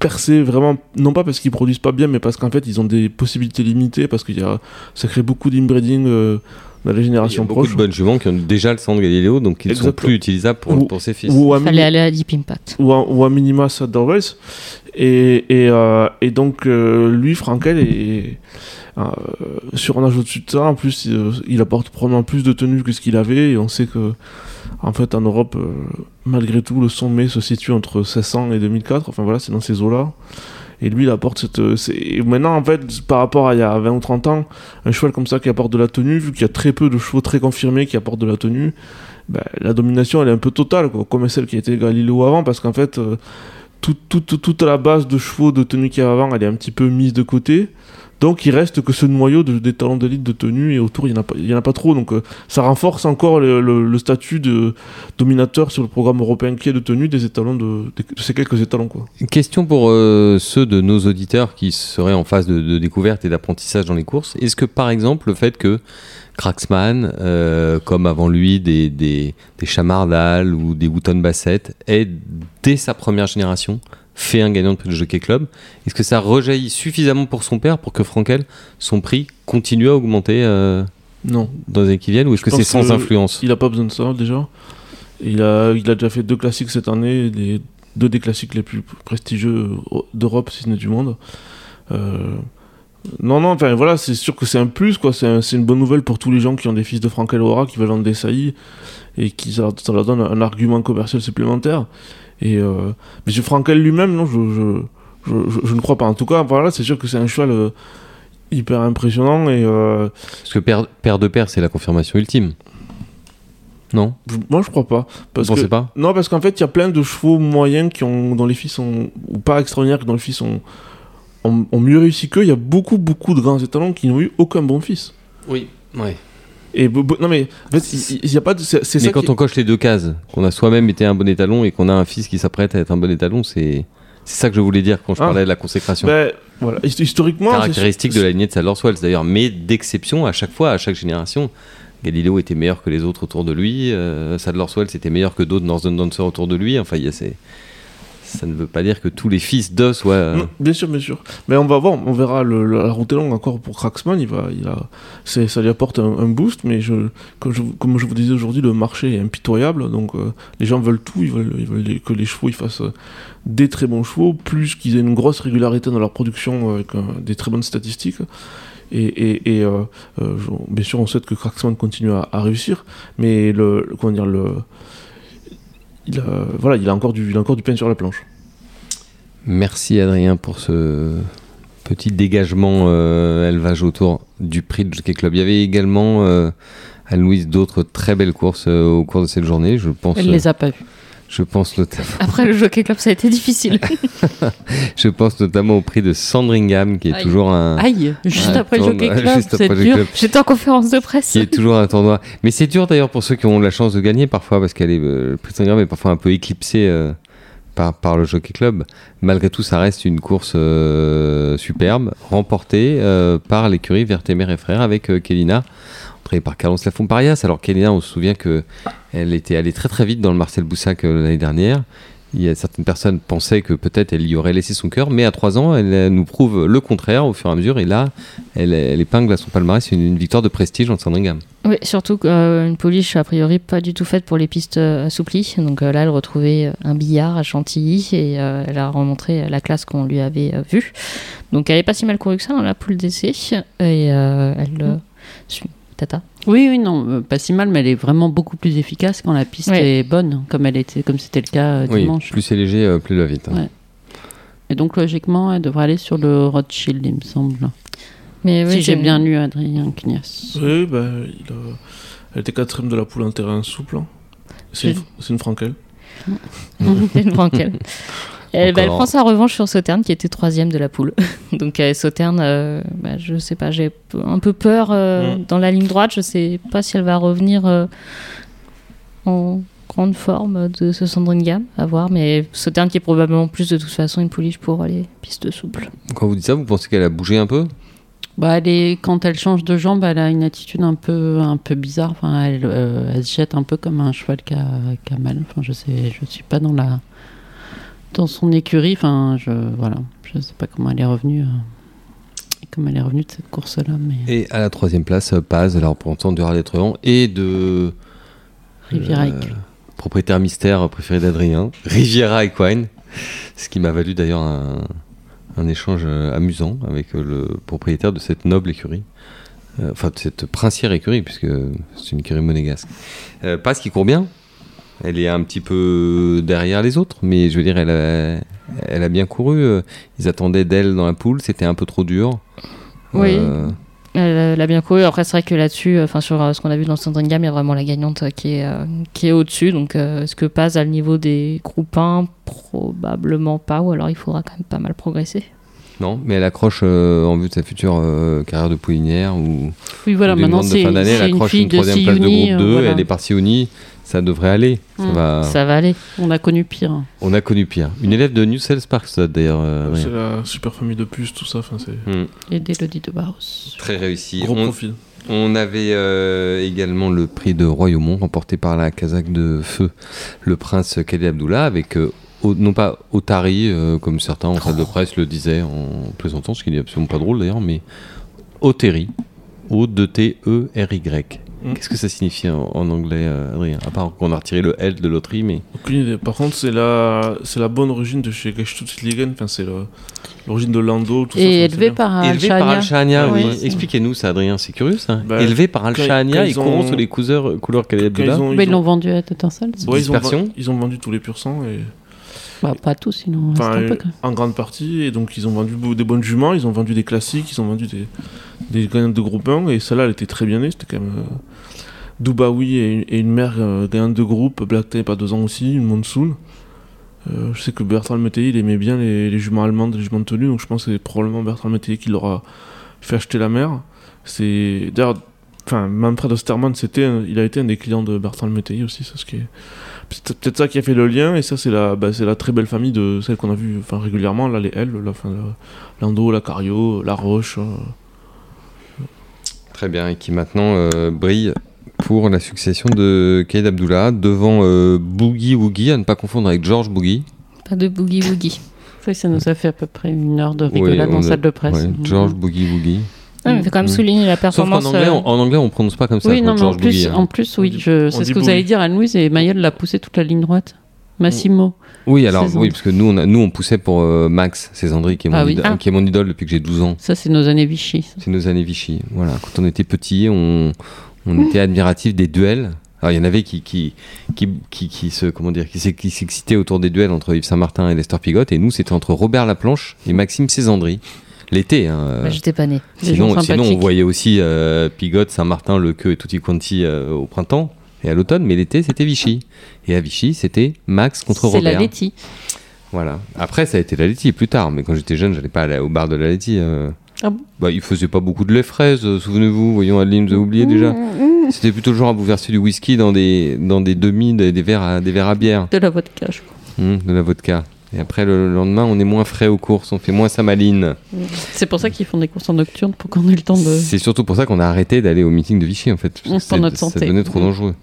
percer vraiment, non pas parce qu'ils produisent pas bien, mais parce qu'en fait, ils ont des possibilités limitées, parce qu'il y a, ça crée beaucoup d'inbreeding euh, dans les Il y a générations beaucoup proches. de bonnes juments qui ont déjà le sang de Galileo, donc ils ne sont plus utilisables pour, Ou- pour ses fils. Ou à, Il fallait aller à Deep Impact. ou à, ou à minima Saddlewells. Et, et, euh, et donc, euh, lui, Frankel, est euh, sur un âge au-dessus de ça. En plus, euh, il apporte probablement plus de tenue que ce qu'il avait. Et on sait que, en fait, en Europe, euh, malgré tout, le sommet se situe entre 1600 et 2004. Enfin voilà, c'est dans ces eaux-là. Et lui, il apporte cette. euh, c'est- et maintenant, en fait, par rapport à il y a 20 ou 30 ans, un cheval comme ça qui apporte de la tenue, vu qu'il y a très peu de chevaux très confirmés qui apportent de la tenue, ben, la domination, elle est un peu totale, comme celle qui était Galileo avant, parce qu'en fait, euh, tout- tout- tout- toute la base de chevaux de tenue qu'il y avait avant, elle est un petit peu mise de côté. Donc il reste que ce noyau de, des talents d'élite de tenue et autour il n'y en, a pas- en a pas trop. Donc euh, ça renforce encore le, statut de dominateur sur le programme européen qui est de tenue des étalons de, de- ces quelques étalons. Quoi. Question pour euh, ceux de nos auditeurs qui seraient en phase de, découverte et d'apprentissage dans les courses. Est-ce que par exemple le fait que Cracksman, euh, comme avant lui des, des, Chamardal ou des Wooton Bassett, ait dès sa première génération fait un gagnant de prix de Jockey Club, est-ce que ça rejaillit suffisamment pour son père pour que Frankel, son prix, continue à augmenter euh, Non, dans les années qui viennent ou est-ce que c'est sans que influence? il a pas besoin de ça déjà. Il a, il a déjà fait deux classiques cette année, les, deux des classiques les plus prestigieux d'Europe, si ce n'est du monde. Euh, non, non, enfin voilà, c'est sûr que c'est un plus, quoi. C'est un- c'est une bonne nouvelle pour tous les gens qui ont des fils de Frankel Ora, qui veulent vendre des saillies, et qui ça, ça leur donne un argument commercial supplémentaire. Et euh, Monsieur Frankel lui-même, non, je, je, je, je- je ne crois pas. En tout cas, voilà, c'est sûr que c'est un cheval euh, hyper impressionnant et euh, Parce que père, père de père, c'est la confirmation ultime. Non? Je- moi je crois pas. Parce Vous que pensez pas? Non, parce qu'en fait, il y a plein de chevaux moyens qui ont, dont les filles sont. ou pas extraordinaires, dont les filles sont ont, ont mieux réussi qu'eux. Il y a beaucoup, beaucoup de grands étalons qui n'ont eu aucun bon fils. Oui, ouais. Et non mais en fait, il- y a pas de c'est c'est Mais quand qui- on coche les deux cases, qu'on a soi-même été un bon étalon et qu'on a un fils qui s'apprête à être un bon étalon, c'est c'est ça que je voulais dire quand je Ah. parlais de la consécration. Ben, voilà, Hist- historiquement, c'est- Caractéristique de la lignée de Sadler-Wells d'ailleurs, mais d'exception à chaque fois, à chaque génération. Galiléo était meilleur que les autres autour de lui, euh, Sadler-Wells était meilleur que d'autres Northern Dancers autour de lui. Enfin, il y a ces- ça ne veut pas dire que tous les fils d'eux soient. euh, bien sûr, bien sûr. Mais on va voir, on verra la route est longue encore pour Cracksman. Il va, il a, ça lui apporte un, boost, mais comme, je, vous disais aujourd'hui, le marché est impitoyable. Donc euh, les gens veulent tout. Ils veulent, que les chevaux fassent euh, des très bons chevaux, plus qu'ils aient une grosse régularité dans leur production avec des très bonnes statistiques. Et, bien sûr, on souhaite que Cracksman continue à, réussir, mais comment dire le il a, voilà, il a encore du, il a encore du pain sur la planche. Merci Adrien pour ce petit dégagement euh, élevage autour du prix de Jockey Club. Il y avait également, euh, Anne-Louise, d'autres très belles courses euh, au cours de cette journée. Je pense, Elle les a pas vus. Je pense, notamment, Après le Jockey Club, ça a été difficile. je pense notamment au prix de Sandringham, qui est Aïe. toujours un, Aïe, juste un après le Jockey Club, c'est dur. J'étais en conférence de presse. qui est toujours un tournoi. Mais c'est dur d'ailleurs pour ceux qui ont la chance de gagner parfois, parce est, euh, le prix de Sandringham est parfois un peu éclipsé euh, par, par le Jockey Club. Malgré tout, ça reste une course euh, superbe, remportée euh, par l'écurie Vertemer et Frères avec Kelina, entraînée par Carlos Lafont Parias. Alors Kelina, on se souvient que elle était allée très très vite dans le Marcel Boussac euh, l'année dernière. Il y a certaines personnes pensaient que peut-être elle y aurait laissé son cœur, mais à 3 ans, elle euh, nous prouve le contraire au fur et à mesure. Et là, elle, elle épingle à son palmarès une, une victoire de prestige en Sandringham. Oui, surtout qu'une pouliche, a priori, pas du tout faite pour les pistes euh, assouplies. Donc euh, là, elle retrouvait euh, un billard à Chantilly et euh, elle a remontré la classe qu'on lui avait euh, vue. Donc elle est pas si mal courue que ça dans la poule d'essai. Et euh, elle. euh, suit- Tata. Oui, oui, non, euh, pas si mal, mais elle est vraiment beaucoup plus efficace quand la piste Ouais. est bonne, comme elle était, comme c'était le cas euh, Oui, dimanche. plus c'est léger, euh, plus elle va vite. hein. Ouais. Et donc logiquement, elle devrait aller sur le Rothschild, il me semble. Mais oui, si j'ai bien lu Adrien Knias. Oui, bah, il a... elle était quatrième de la poule en terrain souple. hein. C'est une, Je- c'est une franquelle. Une branquelle. Elle, bah, prend sa revanche sur Sauterne qui était troisième de la poule. Donc euh, Sauterne, euh, bah, je sais pas, j'ai un peu peur euh, Mm. dans la ligne droite. Je sais pas si elle va revenir euh, en grande forme de ce Sandringham, à voir. Mais Sauterne qui est probablement plus de toute façon une pouliche pour les pistes souples. Quand vous dites ça, vous pensez qu'elle a bougé un peu? Bah, elle est, quand elle change de jambe, elle a une attitude un peu, un peu bizarre. Enfin, elle, euh, elle se jette un peu comme un cheval qui a, qui a mal. Enfin, je sais, je suis pas dans la, dans son écurie. Enfin, je, voilà, je sais pas comment elle est revenue, euh, comment elle est revenue de cette course-là, mais Et à la troisième place, euh, Paz, la représentante du Rallye Truand et de Riviera euh, Equine. propriétaire mystère préféré d'Adrien, Riviera Equine, ce qui m'a valu d'ailleurs un, un échange euh, amusant avec euh, le propriétaire de cette noble écurie. Euh, Enfin, de cette princière écurie, puisque c'est une écurie monégasque. Euh, Paz qui court bien. Elle est un petit peu derrière les autres, mais je veux dire, elle a, elle a bien couru. euh, Ils attendaient d'elle dans la poule, c'était un peu trop dur. Oui. Euh, Elle, elle a bien couru. Après, c'est vrai que là-dessus, enfin sur euh, ce qu'on a vu dans le Sandringham, il y a vraiment la gagnante euh, qui est, euh, qui est au-dessus. Donc, euh, est-ce que Paz à le niveau des groupes 1 Probablement pas. Ou alors, il faudra quand même pas mal progresser. Non, mais elle accroche euh, en vue de sa future euh, carrière de poulinière ou oui, voilà, ou maintenant c'est Elle accroche une troisième place de groupe 2, euh, voilà. elle est par Sioni, ça devrait aller. Ça Mm. va... Ça va aller. On a connu pire. On a connu pire. Une élève de New Sales Parkstad d'ailleurs. euh, c'est la super famille de puces, tout ça. Enfin, c'est Mm. Et d'Elodie de Barros. Très réussi. gros On, profil. on avait euh, également le prix de Royaumont remporté par la Kazakh de feu, le prince Khalid Abdullah, avec euh, au- non pas Otari, euh, comme certains en salle de presse le disaient en plaisantant, ce qui n'est absolument pas drôle d'ailleurs, mais Oteri. O-D-T-E-R-Y. Mm. Qu'est-ce que ça signifie en, en anglais, euh, Adrien À part qu'on a retiré le L de loterie, mais. Aucune idée. Par contre, c'est la, c'est la bonne origine de chez Gestutzligen. Enfin, c'est le- l'origine de Lando. Tout ça, Et élevé par Élevé par Al-Shania. Oui. Expliquez-nous ça, Adrien, c'est curieux ça. Bah, Élevé par Al-Shania et ils courant ont- sur les couleurs, couleurs Khalid Quand Abdullah. ils ont, Mais ils ils l'ont ont- vendu à ils ont, Dispersion. ils ont vendu tous les pur sang et bah, Pas tous, sinon enfin, un peu. quand même. en grande partie et donc ils ont vendu des bonnes juments, ils ont vendu des classiques, ils ont vendu des des gagnantes de groupe 1 et celle-là elle était très bien née, c'était quand même euh, Dubaoui et, une- mère euh, gagnante de groupe, Black Tape à deux ans aussi, une Monsoon. Euh, je sais que Bertrand Métayer, il aimait bien les, les juments allemandes, les juments de tenue, donc je pense que c'est probablement Bertrand Métayer qui leur a fait acheter la mère. C'est d'ailleurs, enfin, Manfred Ostermann, c'était, il a été un des clients de Bertrand Métayer aussi, ça, ce qui est c'est peut-être ça qui a fait le lien, et ça c'est la, bah, c'est la très belle famille de celle qu'on a vue, enfin régulièrement, là les L, la, la- Lando, la Cario, la Roche. euh, Très bien, et qui maintenant euh, brille pour la succession de Kaid Abdullah devant euh, Boogie Woogie, à ne pas confondre avec George Boogie. Pas de boogie woogie. Ça, ça nous a fait à peu près une heure de rigolade en a- salle de presse. ouais, George Boogie Woogie. Ah, il faut quand même Mm. souligner la Sauf performance. anglais, euh, on, en anglais, on prononce pas comme ça. Oui, non, mais en plus, Boogie, hein. en plus, oui, c'est ce que vous allez dire. Anne-Louise et Mayol l'a poussé toute la ligne droite. Massimo. Oui, alors, Césandre. oui, parce que nous, on, a- nous, on poussait pour euh, Max Césandry, qui est, mon Ah oui. idole, Ah. qui est mon idole depuis que j'ai 12 ans. Ça, c'est nos années Vichy. C'est nos années Vichy. Voilà, quand on était petits, on, on était admiratifs des duels. Alors, il y en avait qui, qui, qui, qui, qui se, comment dire, qui s'ex- qui s'excitaient autour des duels entre Yves Saint-Martin et Lester Pigot, et nous, c'était entre Robert Laplanche et Maxime Césandry. L'été, hein. bah, J'étais pas né. Sinon, sinon, on voyait aussi euh, Pigot, Saint-Martin, Le Queue et Tutti Quanti euh, au printemps et à l'automne, mais l'été, c'était Vichy. Et à Vichy, c'était Max contre C'est la Robert. Letty. Voilà. Après, ça a été la Letty plus tard, mais quand j'étais jeune, j'allais pas aller au bar de la Letty. euh. Ah bon? Bah, il faisait pas beaucoup de lait fraise, euh, souvenez-vous. Voyons, Adeline, vous avez oublié déjà. C'était plutôt le genre à vous verser du whisky dans des, dans des demi, des, des verres à, des verres à bière, De la vodka, je crois. Hum, de la vodka. Et après, le lendemain, on est moins frais aux courses, on fait moins sa maline. C'est pour ça qu'ils font des courses en nocturne pour qu'on ait le temps de. C'est surtout pour ça qu'on a arrêté d'aller au meeting de Vichy, en fait. Pour c'est- notre Ça santé. devenait trop dangereux.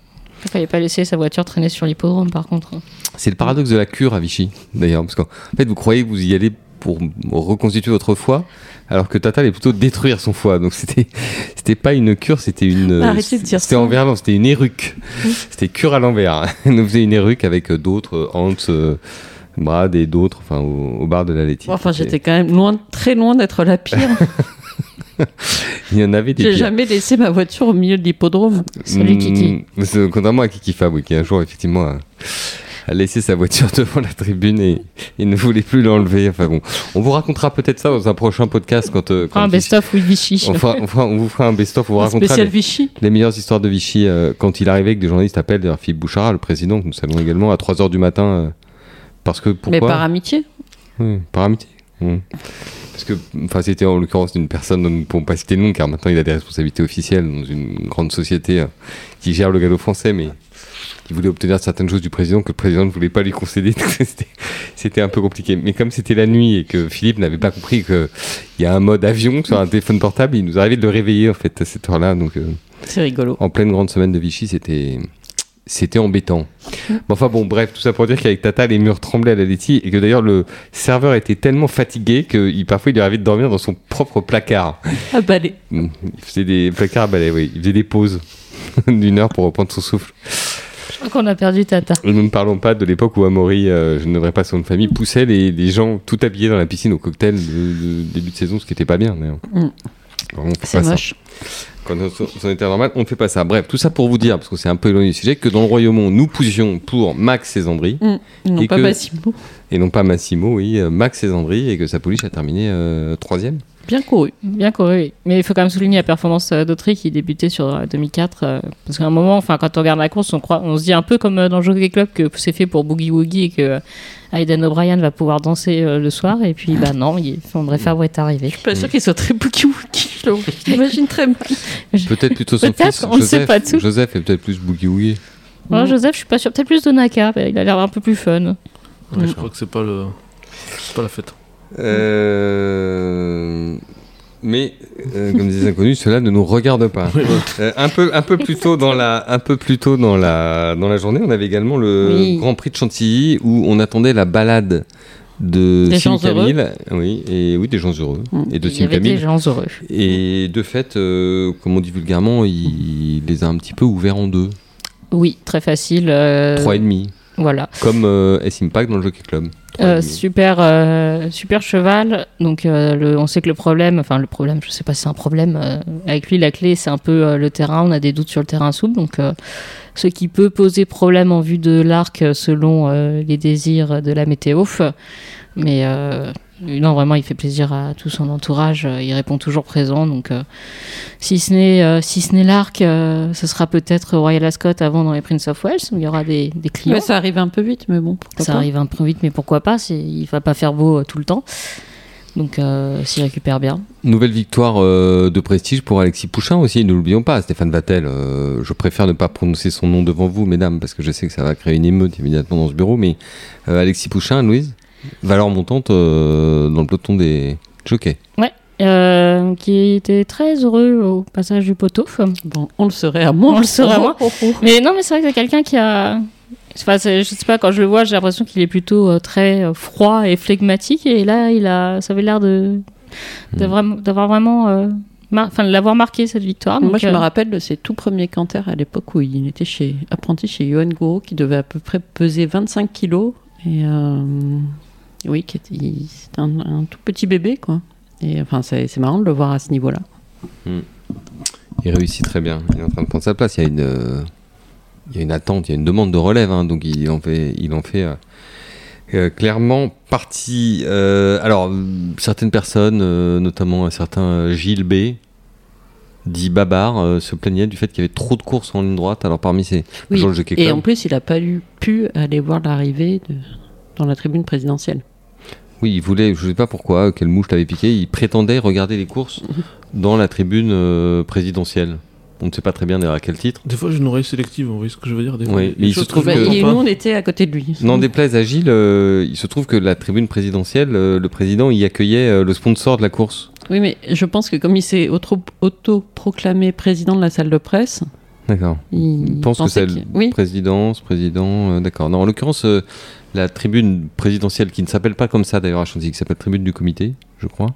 Il fallait pas laisser sa voiture traîner sur l'hippodrome, par contre. C'est le paradoxe de la cure à Vichy, d'ailleurs. Parce qu'en fait, vous croyez que vous y allez pour reconstituer votre foie, alors que Tata allait plutôt détruire son foie. Donc c'était c'était pas une cure, c'était une. Arrêtez de dire C'était envers, non, c'était une éruque. C'était cure à l'envers. Nous faisait une éruque avec d'autres, Hans, euh, Brad et d'autres, enfin, au, au bar de la laitière. Enfin, j'étais quand même loin, très loin d'être la pire. Il y en avait des J'ai jamais laissé ma voiture au milieu de l'hippodrome. Salut, Kiki. Mm, c'est- Contrairement à Kiki Fab, qui un jour, effectivement, a laissé sa voiture devant la tribune et, et ne voulait plus l'enlever. Enfin bon, on vous racontera peut-être ça dans un prochain podcast quand. euh, quand un best-of with Vichy. on, fera- on fera- on vous fera un best-of, on vous Un racontera les, Vichy. les meilleures histoires de Vichy euh, quand il arrivait que des journalistes appellent d'ailleurs Philippe Bouchard, le président, que nous saluons également, à 3h du matin. euh, parce que pourquoi? Mais par amitié. Oui, par amitié. Mm. Parce que, enfin, c'était en l'occurrence d'une personne dont nous ne pouvons pas citer le nom, car maintenant il a des responsabilités officielles dans une grande société euh, qui gère le galop français, mais qui voulait obtenir certaines choses du président que le président ne voulait pas lui concéder. C'était- un peu compliqué. Mais comme c'était la nuit et que Philippe n'avait pas compris qu'il y a un mode avion sur un téléphone portable, il nous arrivait de le réveiller en fait à cette heure-là. Donc, euh, C'est rigolo. en pleine grande semaine de Vichy, c'était c'était embêtant. Bon, enfin bon, bref, tout ça pour dire qu'avec Tata, les murs tremblaient à la laitier et que d'ailleurs le serveur était tellement fatigué que il, parfois il lui arrivait de dormir dans son propre placard. Ah, balai. Mm. Il faisait des placards à balai, oui. Il faisait des pauses d'une heure pour reprendre son souffle. Crois qu'on a perdu Tata. Et nous ne parlons pas de l'époque où Amaury, euh, je ne devrais pas son nom de famille, poussait les, les gens tout habillés dans la piscine au cocktail de, de début de saison, ce qui n'était pas bien. Mm. C'est ça. moche. Quand on était normal, on ne fait pas ça. Bref, tout ça pour vous dire, parce que c'est un peu éloigné du sujet, que dans le Royaume, nous poussions pour Max et Zandri, Non, Et pas que- Massimo. et non pas Massimo, oui, euh, Max et Zandri, et que sa pouliche a terminé euh, troisième. Bien couru. Bien couru, oui. Mais il faut quand même souligner la performance euh, d'Autry qui débutait sur euh, 2004. euh, parce qu'à un moment, enfin, quand on regarde la course, on, croit, on se dit un peu comme euh, dans Jockey Club que c'est fait pour Boogie Woogie et que euh, Aidan O'Brien va pouvoir danser euh, le soir. Et puis, bah non, il, André Fabre est arrivé. Je suis pas sûr qu'il soit très le- je l'imagine très mal. Peut-être plutôt son Peut-être, fils, on ne sait Joseph. pas tout. Joseph est peut-être plus boogie woogie. Alors, Joseph, je suis pas sûr. Peut-être plus de Naka. Il a l'air un peu plus fun. Ouais, je Mm. crois que c'est pas le. C'est pas la fête. Euh, Mais, euh, comme disent les inconnus, cela ne nous regarde pas. Euh, un, peu, un peu plus tôt dans la, un peu plus tôt dans la, dans la journée, on avait également le Oui. Grand Prix de Chantilly où on attendait la balade de Des Sim gens heureux. Camille. Oui, et oui, des gens heureux. Mm. Et de Il y Sim avait des gens heureux. Et de fait, euh, comme on dit vulgairement, il les a un petit peu ouverts en deux. Oui, très facile. Trois et demi. Voilà. Comme euh, S-Impact dans le Jockey Club. Euh, super, euh, super cheval. Donc, euh, le- on sait que le problème, enfin le problème, je sais pas si c'est un problème. avec lui, la clé, c'est un peu le terrain. On a des doutes sur le terrain souple. Donc, ce qui peut poser problème en vue de l'arc, selon les désirs de la météo. Mais, non, vraiment, il fait plaisir à tout son entourage. euh, Il répond toujours présent. Donc, euh, si ce n'est euh, si ce n'est l'arc, euh, ce sera peut-être Royal Ascot avant dans les Prince of Wales où il y aura des, des clients. Ouais, ça arrive un peu vite, mais bon. pourquoi ça pas. arrive un peu vite, mais pourquoi pas c'est- Il va pas faire beau euh, tout le temps. Donc, euh, s'il récupère bien. Nouvelle victoire euh, de prestige pour Alexis Pouchin aussi, ne l'oublions pas, Stéphane Vattel. euh, je préfère ne pas prononcer son nom devant vous, mesdames, parce que je sais que ça va créer une émeute immédiatement dans ce bureau. Mais euh, Alexis Pouchin, Louise, valeur montante euh, dans le peloton des jockeys. Euh, qui était très heureux au passage du poteau. Bon, on le serait à moins. On le serait à moins. Oh, oh, oh. Mais non, mais c'est vrai que c'est quelqu'un qui a. Enfin, je sais pas, quand je le vois, j'ai l'impression qu'il est plutôt euh, très euh, froid et flegmatique. Et là, il a, ça avait l'air de, de Mm. vraiment- d'avoir vraiment. euh, mar- Enfin, de l'avoir marqué cette victoire. Moi, donc, je euh, me rappelle de ses tout premiers canters à l'époque où il était chez, apprenti chez Johan Gouraud, qui devait à peu près peser 25 kilos. Et euh, oui, qui était, il- c'était un, un tout petit bébé, quoi. Et enfin, c'est c'est marrant de le voir à ce niveau-là. Il réussit très bien. Il est en train de prendre sa place. Il y a une, euh, il y a une attente, il y a une demande de relève. hein, donc il en fait, il en fait euh, euh, clairement partie. Alors, certaines personnes, notamment un certain Gilles B, dit Babar, se plaignait du fait qu'il y avait trop de courses en ligne droite. Alors, parmi ces Oui, Et en plus, il n'a pas eu, pu aller voir l'arrivée de- dans la tribune présidentielle. Oui, il voulait, je ne sais pas pourquoi, quelle mouche l'avait piqué, il prétendait regarder les courses dans la tribune euh, présidentielle. On ne sait pas très bien d'ailleurs à quel titre. Des fois, j'ai une oreille sélective, vous voyez ce que je veux dire des fois, Oui, mais il se trouve que- et nous, on était à côté de lui. N'en déplaise à Gilles, euh, il se trouve que la tribune présidentielle, euh, le président y accueillait euh, le sponsor de la course. Oui, mais je pense que comme il s'est auto- auto-proclamé président de la salle de presse, D'accord. il pense que c'est le Oui, présidence, président, euh, d'accord. Non, en l'occurrence, euh, la tribune présidentielle, qui ne s'appelle pas comme ça d'ailleurs à Chantilly, qui s'appelle tribune du comité, je crois,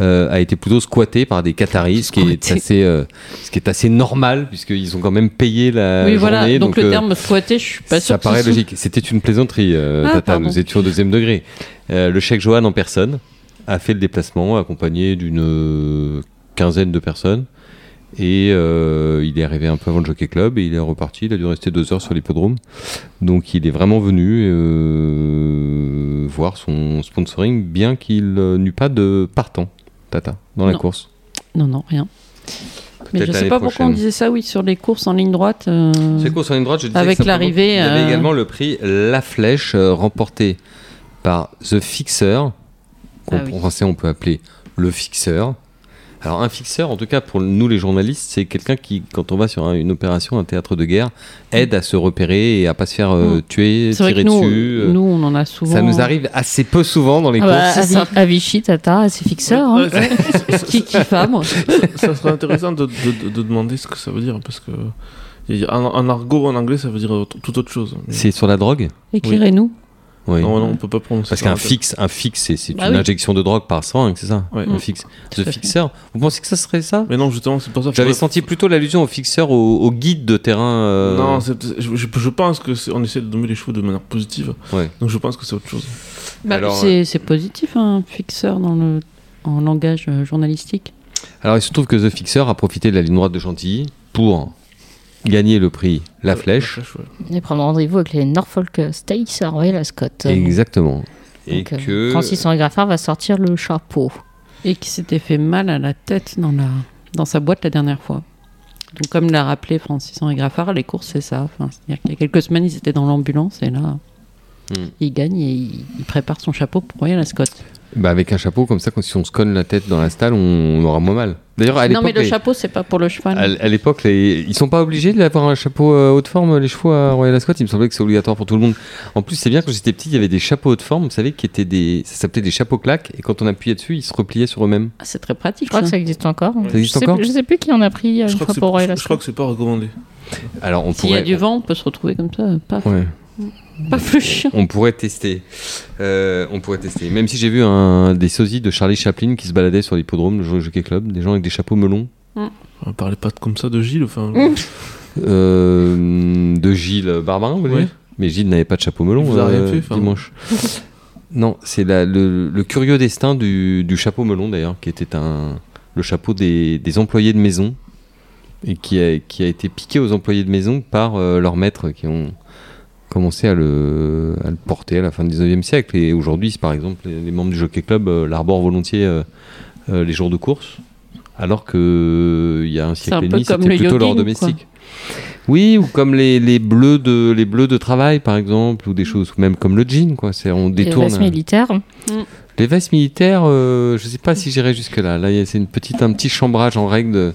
euh, a été plutôt squattée par des Qataris, ce qui est assez, euh, ce qui est assez normal puisqu'ils ont quand même payé la oui voilà. journée. Donc, le euh, terme squatté, je suis pas sûr ça paraît logique. C'était une plaisanterie, Ah, Tata. Nous étions au deuxième degré. Le chèque Johan en personne a fait le déplacement accompagné d'une quinzaine de personnes. Et euh, il est arrivé un peu avant le Jockey Club et il est reparti. Il a dû rester deux heures sur l'hippodrome. Donc il est vraiment venu euh, voir son sponsoring, bien qu'il n'eût pas de partant, Tata, dans la Non. course. Non, non, rien. Mais je sais l'année pas pourquoi on prochaine. disait ça, oui, sur les courses en ligne droite. euh, C'est course en ligne droite, je disais Avec l'arrivée, Il y avait euh, également le prix La Flèche, euh, remporté par The Fixer, qu'en Ah oui. français on peut appeler le fixeur. Alors un fixeur, en tout cas pour nous les journalistes, c'est quelqu'un qui, quand on va sur un- une opération, un théâtre de guerre, aide à se repérer et à pas se faire euh, Mm. tuer, C'est vrai tirer que nous, dessus. euh. nous, on en a souvent. Ça nous arrive assez peu souvent dans les Ah bah, courses. à. Vi- à Vichy, Tata, c'est fixeur. hein. Ouais, ouais, Qui pas, moi. ça serait intéressant de, de- de- de demander ce que ça veut dire parce que en, en argot en anglais ça veut dire tout autre chose. C'est sur la drogue? Éclairez-nous. Oui. Non, non, on peut pas prononcer. Parce qu'un fixe, un fixe, c'est c'est Bah une oui. injection de drogue par seringue, c'est ça Ouais. Un Mm. fixe. Tout The. Fixer. Vous pensez que ça serait ça? Mais non, justement, c'est pour ça. que J'avais senti plutôt l'allusion au fixeur, au, au guide de terrain. euh, Non, je, pense que on essaie de donner les chevaux de manière positive. Ouais. Donc je pense que c'est autre chose. Bah, c'est c'est positif, un fixeur dans le, en langage euh, journalistique. Alors il se trouve que The Fixer a profité de la ligne droite de Chantilly pour gagner le prix La Flèche. ouais. Et prendre rendez-vous avec les Norfolk Stakes à Royal Ascot. Exactement. Et Donc, euh, que. Francis Henri Graffard va sortir le chapeau. Et qui s'était fait mal à la tête dans, la, dans sa boîte la dernière fois. Donc, comme l'a rappelé Francis Henri Graffard, les courses, c'est ça. Enfin, C'est-à-dire qu'il y a quelques semaines, ils étaient dans l'ambulance et là, Hmm. il gagne et il, il prépare son chapeau pour Royal Ascot. Bah, avec un chapeau comme ça, quand si on se cogne la tête dans la stalle, on, on aura moins mal. D'ailleurs, à Non, mais le les- chapeau, c'est pas pour le cheval. À, l'époque, les- ils sont pas obligés d'avoir un chapeau euh, haute forme, les chevaux à Royal Ascot. Il me semblait que c'est obligatoire pour tout le monde. En plus, c'est bien quand j'étais petit, il y avait des chapeaux haute forme, vous savez, qui étaient des, ça s'appelait des chapeaux claques, et quand on appuyait dessus, ils se repliaient sur eux-mêmes. Ah, c'est très pratique. Je crois ça. que ça existe encore. Ça existe je sais, encore plus- Je sais plus qui en a pris euh, Je une crois, fois que c'est- pour Royal je crois Ascot. que c'est pas recommandé. Alors, on S'il y a du vent, on peut se retrouver comme ça. Paf, ouais. Pas plus chiant. on pourrait tester. Euh, on pourrait tester. Même si j'ai vu un des sosies de Charlie Chaplin qui se baladait sur l'hippodrome, le Jockey Club, des gens avec des chapeaux melons. On parlait pas de- comme ça de Gilles. Enfin, Mm. Euh, de Gilles Barbarin, vous voulez Ouais. Mais Gilles n'avait pas de chapeau melon vous euh, fait, dimanche. non, c'est le, le curieux destin du, du chapeau melon d'ailleurs, qui était un, le chapeau des, des employés de maison et qui a, qui a été piqué aux employés de maison par euh, leurs maîtres qui ont commencé à le, à le porter à la fin du 19e siècle. Et aujourd'hui, par exemple, les, les membres du Jockey Club euh, l'arborent volontiers euh, euh, les jours de course, alors que euh, il y a un siècle et demi, c'était plutôt leur domestique. Oui, ou comme les, les bleus de les bleus de travail, par exemple, ou des choses, ou même comme le jean, quoi. C'est on Les détourne. vestes militaires. Les vestes militaires, je sais pas si j'irai jusque là. C'est une petite, un petit chambrage en règle de,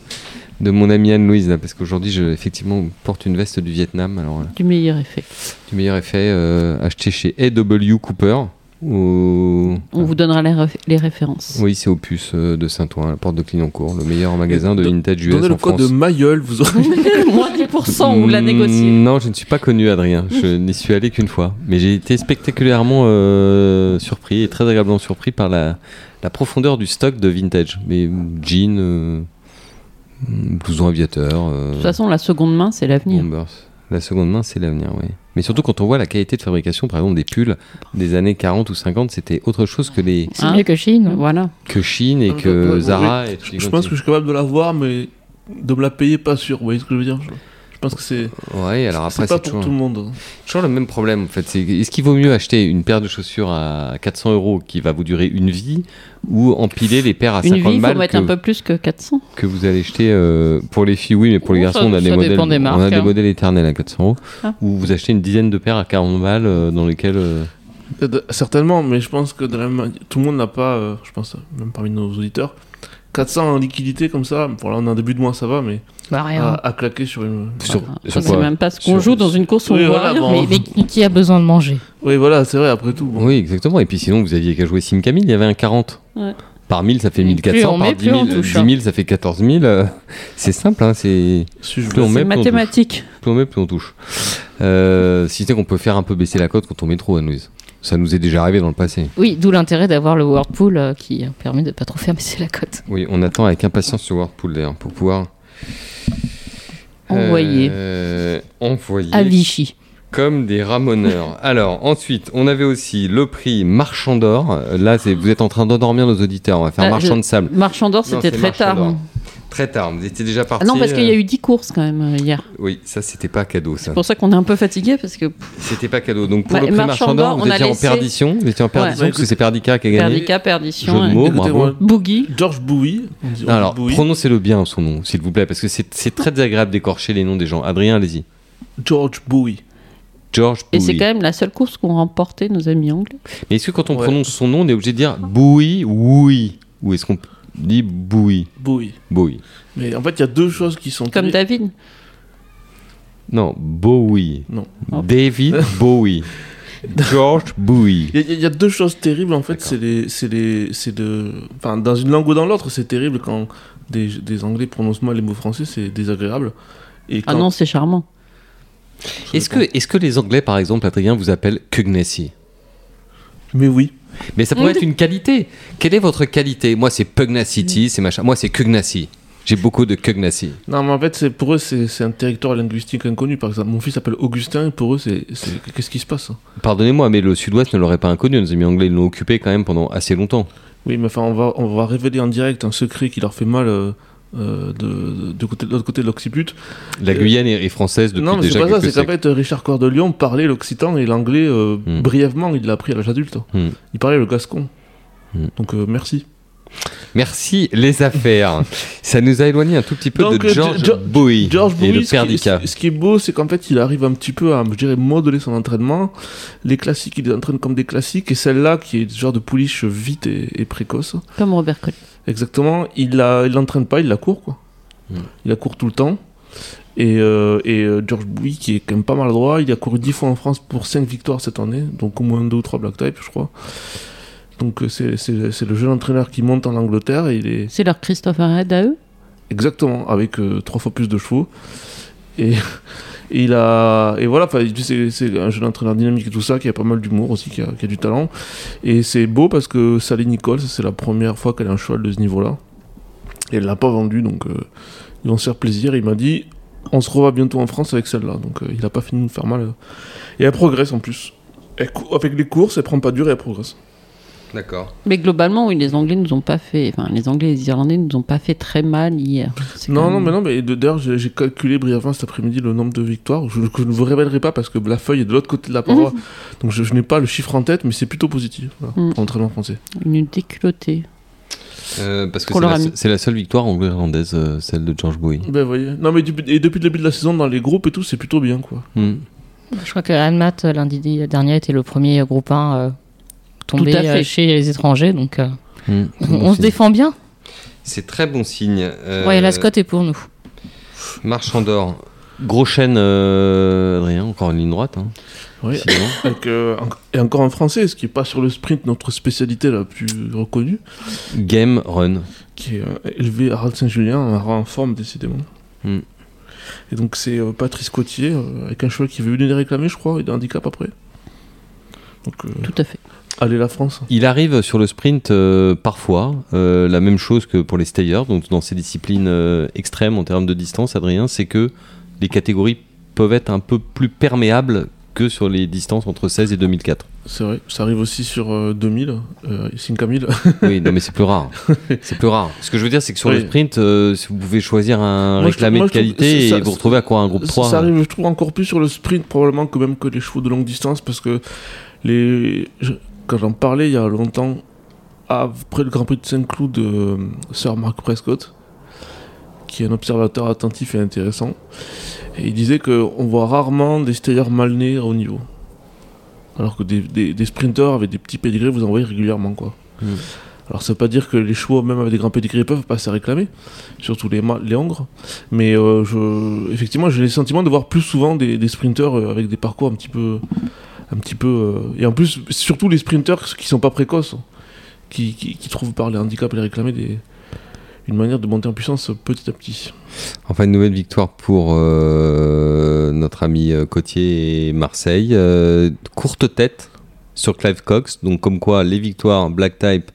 de mon amie Anne-Louise, là, parce qu'aujourd'hui, je effectivement porte une veste du Vietnam. Alors, là, Du meilleur effet. du meilleur effet, euh, acheté chez A.W. Cooper. Au... On vous donnera les, réf- les références. Oui, c'est Opus euh, de Saint-Ouen, la porte de Clignancourt, le meilleur magasin de vintage US Donnez le en code France. de Mayol, vous aurez. Moins 10%, on l'a Mm, négocié. Non, je ne suis pas connu, Adrien. Je n'y suis allé qu'une fois. Mais j'ai été spectaculairement euh, surpris et très agréablement surpris par la, la profondeur du stock de vintage. Mais jeans, euh, blouson aviateur, euh, De toute façon, la seconde main, c'est l'avenir. bombers. La seconde main, c'est l'avenir, oui. Mais surtout quand on voit la qualité de fabrication, par exemple des pulls des années 40 ou 50, c'était autre chose que les C'est Hein mieux que Chine. Voilà. que Chine et Ouais, que ouais, Zara. Et Je, pense que je suis capable de la voir, mais de me la payer, pas sûr. Vous voyez ce que je veux dire? Pense que c'est Ouais, alors après c'est pas c'est pour toujours... tout le monde. Toujours le même problème en fait. Est-ce qu'il vaut mieux acheter une paire de chaussures à 400 euros qui va vous durer une vie ou empiler les paires à Une 50 vie, il faut balles mettre que, un peu plus que 400. que vous allez acheter euh, pour les filles oui mais pour les garçons ça- on a des modèles on a hein. modèles éternels à 400 euros Ah. ou vous achetez une dizaine de paires à 40 balles euh, dans lesquelles euh, Certainement, mais je pense que de la même- tout le monde n'a pas, euh, je pense, même parmi nos auditeurs, 400 en liquidité comme ça. Bon, là, on est en début de mois, ça va, mais Bah, rien. à, à claquer sur une. sur, sur Ça, c'est quoi même pas ce qu'on Sur- joue dans une course où Oui, on voit voilà, rien. bon. mais, mais qui- a besoin de manger? Oui, voilà, c'est vrai, après tout. bon. Oui exactement et puis sinon vous aviez qu'à jouer Sim Camille il y avait un 40 Ouais. par 1000 ça fait Plus 1400 on par met, 10 plus 000, on touche, 10 000 ça fait 14 000 euh, c'est simple hein, c'est Si je Plus on blesse- met, C'est plus on touche. mathématique. plus on met, plus on touche. Euh, si c'est qu'on peut faire un peu baisser la cote quand on met trop, Anne-Louise. Ça nous est déjà arrivé dans le passé. Oui, d'où l'intérêt d'avoir le Whirlpool euh, qui permet de pas trop faire baisser la cote. Oui, on attend avec impatience ce Whirlpool d'ailleurs pour pouvoir Envoyer. euh, À Vichy. comme des ramoneurs. Alors ensuite, on avait aussi le prix Marchand d'or. Là, vous êtes en train d'endormir nos auditeurs. On va faire Ah, Marchand de sable. Marchand d'or, c'était très tard. Très tard. Vous étiez déjà parti. Ah non, parce qu'il y a euh, eu 10 courses quand même euh, hier. Oui, ça c'était pas cadeau. Ça. C'est pour ça qu'on est un peu fatigué parce que C'était pas cadeau. Donc pour Bah, le prix Marchand d'or, vous on étiez en perdition. Vous étiez en perdition Ouais. parce que c'est Perdica qui a gagné. Perdica, Jeu perdition, de et- mots, bravo. Boogie. George Bowie. on on Alors, prononcez-le bien son nom, s'il vous plaît, parce que c'est très désagréable d'écorcher les noms des gens. Adrien, allez-y. George Bowie. George Et Bowie. c'est quand même la seule course qu'ont remporté nos amis anglais. Mais est-ce que quand on Ouais. prononce son nom, on est obligé de dire Bowie ou oui? Ou est-ce qu'on dit Bowie Bowie. Bowie. Mais en fait, il y a deux choses qui sont. Comme. David. Non, Bowie. Non. David Bowie. George Bowie. Il y, a- il y a deux choses terribles en fait, c'est les, c'est les, c'est de, enfin dans une langue ou dans l'autre, c'est terrible quand des, des Anglais prononcent mal les mots français, c'est désagréable. Et Ah quand- non, c'est charmant. Est-ce que, dépend. est que les Anglais, par exemple, Adrien, vous appellent Pugnacey Mais oui. Mais ça pourrait être une qualité. Quelle est votre qualité? Moi, c'est Pugnacity, c'est machin. Moi, c'est Cugnacy. J'ai beaucoup de Cugnacy. Non, mais en fait, c'est pour eux, c'est, c'est un territoire linguistique inconnu. Par exemple, mon fils s'appelle Augustin, et pour eux, c'est, c'est- qu'est-ce qui se passe? Pardonnez-moi, mais le Sud-Ouest ne l'aurait pas inconnu. Nos amis anglais l'ont occupé quand même pendant assez longtemps. Oui, mais enfin, on va, on va révéler en direct un secret qui leur fait mal euh, euh, de, de, côté, de l'autre côté de l'Occiput. La Euh, Guyane est, est française depuis non, mais c'est déjà pas ça, c'est qu'en fait, Richard Coeur de Lion parlait l'occitan et l'anglais euh, Hmm. brièvement, il l'a appris à l'âge adulte. Hmm. Il parlait le gascon. Hmm. Donc, euh, merci. Merci les affaires. ça nous a éloigné un tout petit peu Donc, de George Jo- Bowie George et Bowie, le ce qui, Perdica. ce- ce qui est beau, c'est qu'en fait, il arrive un petit peu à, je dirais, modeler son entraînement. Les classiques, il les entraîne comme des classiques, et celle-là, qui est ce genre de pouliche vite et, et précoce, Comme Robert Colli. Exactement, il la, il l'entraîne pas, il la court, quoi. Mm. Il la court tout le temps. Et, euh, et euh, George Bowie, qui est quand même pas maladroit, il a couru 10 fois en France pour 5 victoires cette année, donc au moins 2 ou 3 black type, je crois. Donc euh, c'est, c'est, c'est le jeune entraîneur qui monte en Angleterre, et il est, C'est leur Christopher Head à eux? Exactement, avec euh, trois fois plus de chevaux. Et, et il et voilà, c'est un jeune entraîneur dynamique et tout ça, qui a pas mal d'humour aussi, qui a, du talent. Et c'est beau parce que Sally Nichols, c'est la première fois qu'elle a un cheval de ce niveau-là. Et elle l'a pas vendu, donc euh, ils vont se faire plaisir. Il m'a dit, on se revoit bientôt en France avec celle-là. Donc euh, il a pas fini de nous faire mal. Et elle progresse en plus. Avec les courses, elle prend pas dur et elle progresse. D'accord. Mais globalement, oui, les Anglais nous ont pas fait. Enfin, les Anglais et les Irlandais nous ont pas fait très mal hier. Non, non, mais non, mais d'ailleurs, j'ai calculé brièvement cet après-midi le nombre de victoires. Je, ne vous révélerai pas parce que la feuille est de l'autre côté de la paroi. Donc je, je n'ai pas le chiffre en tête, mais c'est plutôt positif voilà, Mm. pour l'entraînement français. Une déculottée. Euh, parce que c'est la, seule victoire anglo-irlandaise, euh, celle de George Bowie. Ben, voyez. Non, mais et depuis le début de la saison, dans les groupes et tout, c'est plutôt bien, quoi. Hmm. Je crois que Anmat, lundi dernier, était le premier groupe 1 euh, tombé Tout à fait. euh, chez les étrangers. Donc, euh, Hmm. on, Bon on se défend bien. C'est très bon signe. Euh, Ouais, la Scott est pour nous. Marchand d'or. Gros chêne, euh, Adrien, encore une ligne droite. Hein, Oui. Avec, euh, en- et encore un français, ce qui est pas sur le sprint, notre spécialité la plus reconnue, Game Run. qui est euh, élevé à Harold Saint-Julien, un rat en forme, décidément. Mm. Et donc, c'est euh, Patrice Cotier, euh, avec un cheval qui veut venir réclamer, je crois, et d'un handicap après. Donc, euh, Tout à fait. Allez la France. Il arrive sur le sprint euh, parfois, euh, la même chose que pour les stayers, donc dans ces disciplines euh, extrêmes en termes de distance, Adrien, c'est que les catégories peuvent être un peu plus perméables que sur les distances entre 16 et 2004. C'est vrai, ça arrive aussi sur euh, 2000, euh, 5000. Oui, non mais c'est plus rare. C'est plus rare. Ce que je veux dire, c'est que sur le sprint, euh, si vous pouvez choisir un Moi, réclamé trouve- de qualité ça- et vous retrouvez à quoi un groupe Ça- 3 Ça arrive, je trouve, encore plus sur le sprint, probablement, que même que les chevaux de longue distance, parce que les... quand j'en parlais il y a longtemps, après le Grand Prix de Saint-Cloud de euh, Sir Mark Prescott, qui est un observateur attentif et intéressant, et il disait qu'on voit rarement des stayers mal nés au niveau. Alors que des, des, des sprinters avec des petits pédigrés, vous en voyez régulièrement, quoi. Mm. Alors ça veut pas dire que les chevaux, même avec des grands pédigrés, peuvent pas se réclamer, surtout les, les hongres. Mais euh, je, effectivement, j'ai le sentiment de voir plus souvent des, des sprinters euh, avec des parcours un petit peu, un petit peu, euh, et en plus surtout les sprinters qui sont pas précoces, qui, qui, trouvent par les handicaps les réclamer des, une manière de monter en puissance petit à petit. Enfin, une nouvelle victoire pour euh, notre ami euh, Cotier et Marseille. Courte tête sur Clive Cox. Donc, comme quoi, les victoires black type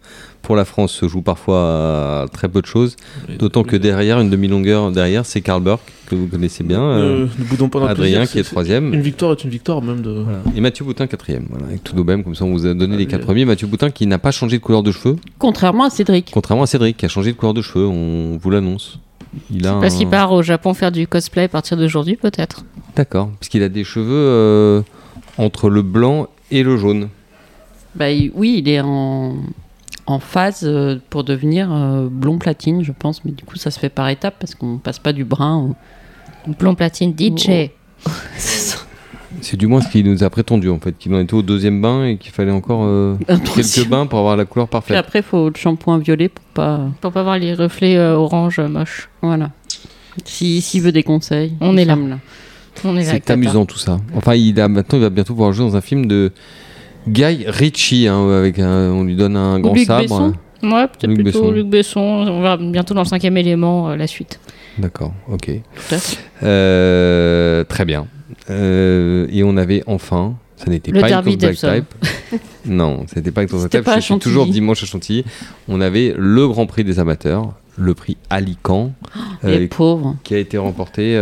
pour la France se jouent parfois à très peu de choses. D'autant que derrière, une demi-longueur derrière, c'est Karl Burke, que vous connaissez bien. euh, Euh, ne boudons pas notre Adrien plaisir, qui est troisième. Une victoire est une victoire même de. Et Mathieu Boutin quatrième. Voilà, avec tout de même, comme ça on vous a donné les quatre premiers. Mathieu Boutin qui n'a pas changé de couleur de cheveux, Contrairement à Cédric. contrairement à Cédric qui a changé de couleur de cheveux. On vous l'annonce. Il a Parce un- qu'il part au Japon faire du cosplay à partir d'aujourd'hui, peut-être. D'accord, parce qu'il a des cheveux euh, entre le blanc et le jaune. Bah, il- oui, il est en, en phase euh, pour devenir euh, blond platine, je pense. Mais du coup, ça se fait par étapes parce qu'on passe pas du brun au. Blond platine DJ. C'est du moins ce qu'il nous a prétendu en fait, qu'il en était au deuxième bain et qu'il fallait encore euh, quelques bains pour avoir la couleur parfaite. après, il faut le shampoing violet pour pas. Pour pas voir les reflets euh, orange euh, moches. Voilà. Si- S'il veut des conseils, On est là. là. On est là avec C'est Tata. amusant tout ça. Enfin, il a maintenant, il va bientôt pouvoir jouer dans un film de Guy Ritchie, hein, avec un- on lui donne un grand Luc sabre. Besson Ouais, peut-être plutôt Besson. Luc Besson. On verra bientôt dans le cinquième élément euh, la suite. D'accord, ok. Euh, très bien. Euh, et on avait enfin, ça n'était pas derby black type. non, ça n'était pas une course C'était black pas à type. C'était toujours Chantilly. dimanche à Chantilly. On avait le Grand Prix des amateurs, le prix Les pauvres. qui a été remporté.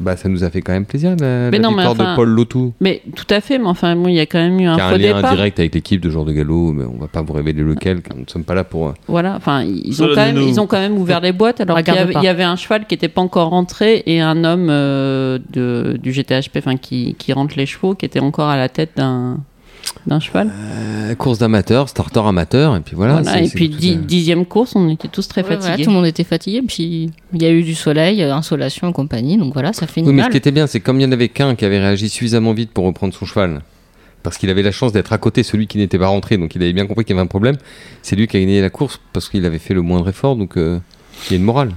Bah, ça nous a fait quand même plaisir la, Mais la non, mais victoire enfin, de Paul Lotou. Mais tout à fait, mais enfin, bon, il y a quand même eu un Qui a un lien départ. direct avec l'équipe de jour de galop, mais on va pas vous révéler lequel, car nous ne sommes pas là pour. euh, Voilà, enfin, ils ont, quand même, ils ont quand même ouvert les boîtes alors qu'il y, il y avait un cheval qui n'était pas encore rentré et un homme euh, de, du GTHP enfin, qui, qui rentre les chevaux qui était encore à la tête d'un d'un cheval. euh, course d'amateur, starter amateur, et puis voilà. Et puis tout di- à- dixième course, on était tous très Ouais, voilà, fatigués. tout le monde était fatigué. Puis il y a eu du soleil, euh, insolation et compagnie. Donc voilà, ça finit Oui, mais ce mal. qui était bien, c'est comme il y en avait qu'un qui avait réagi suffisamment vite pour reprendre son cheval, parce qu'il avait la chance d'être à côté celui qui n'était pas rentré, donc il avait bien compris qu'il y avait un problème. C'est lui qui a gagné la course parce qu'il avait fait le moindre effort, donc euh, il y a une morale.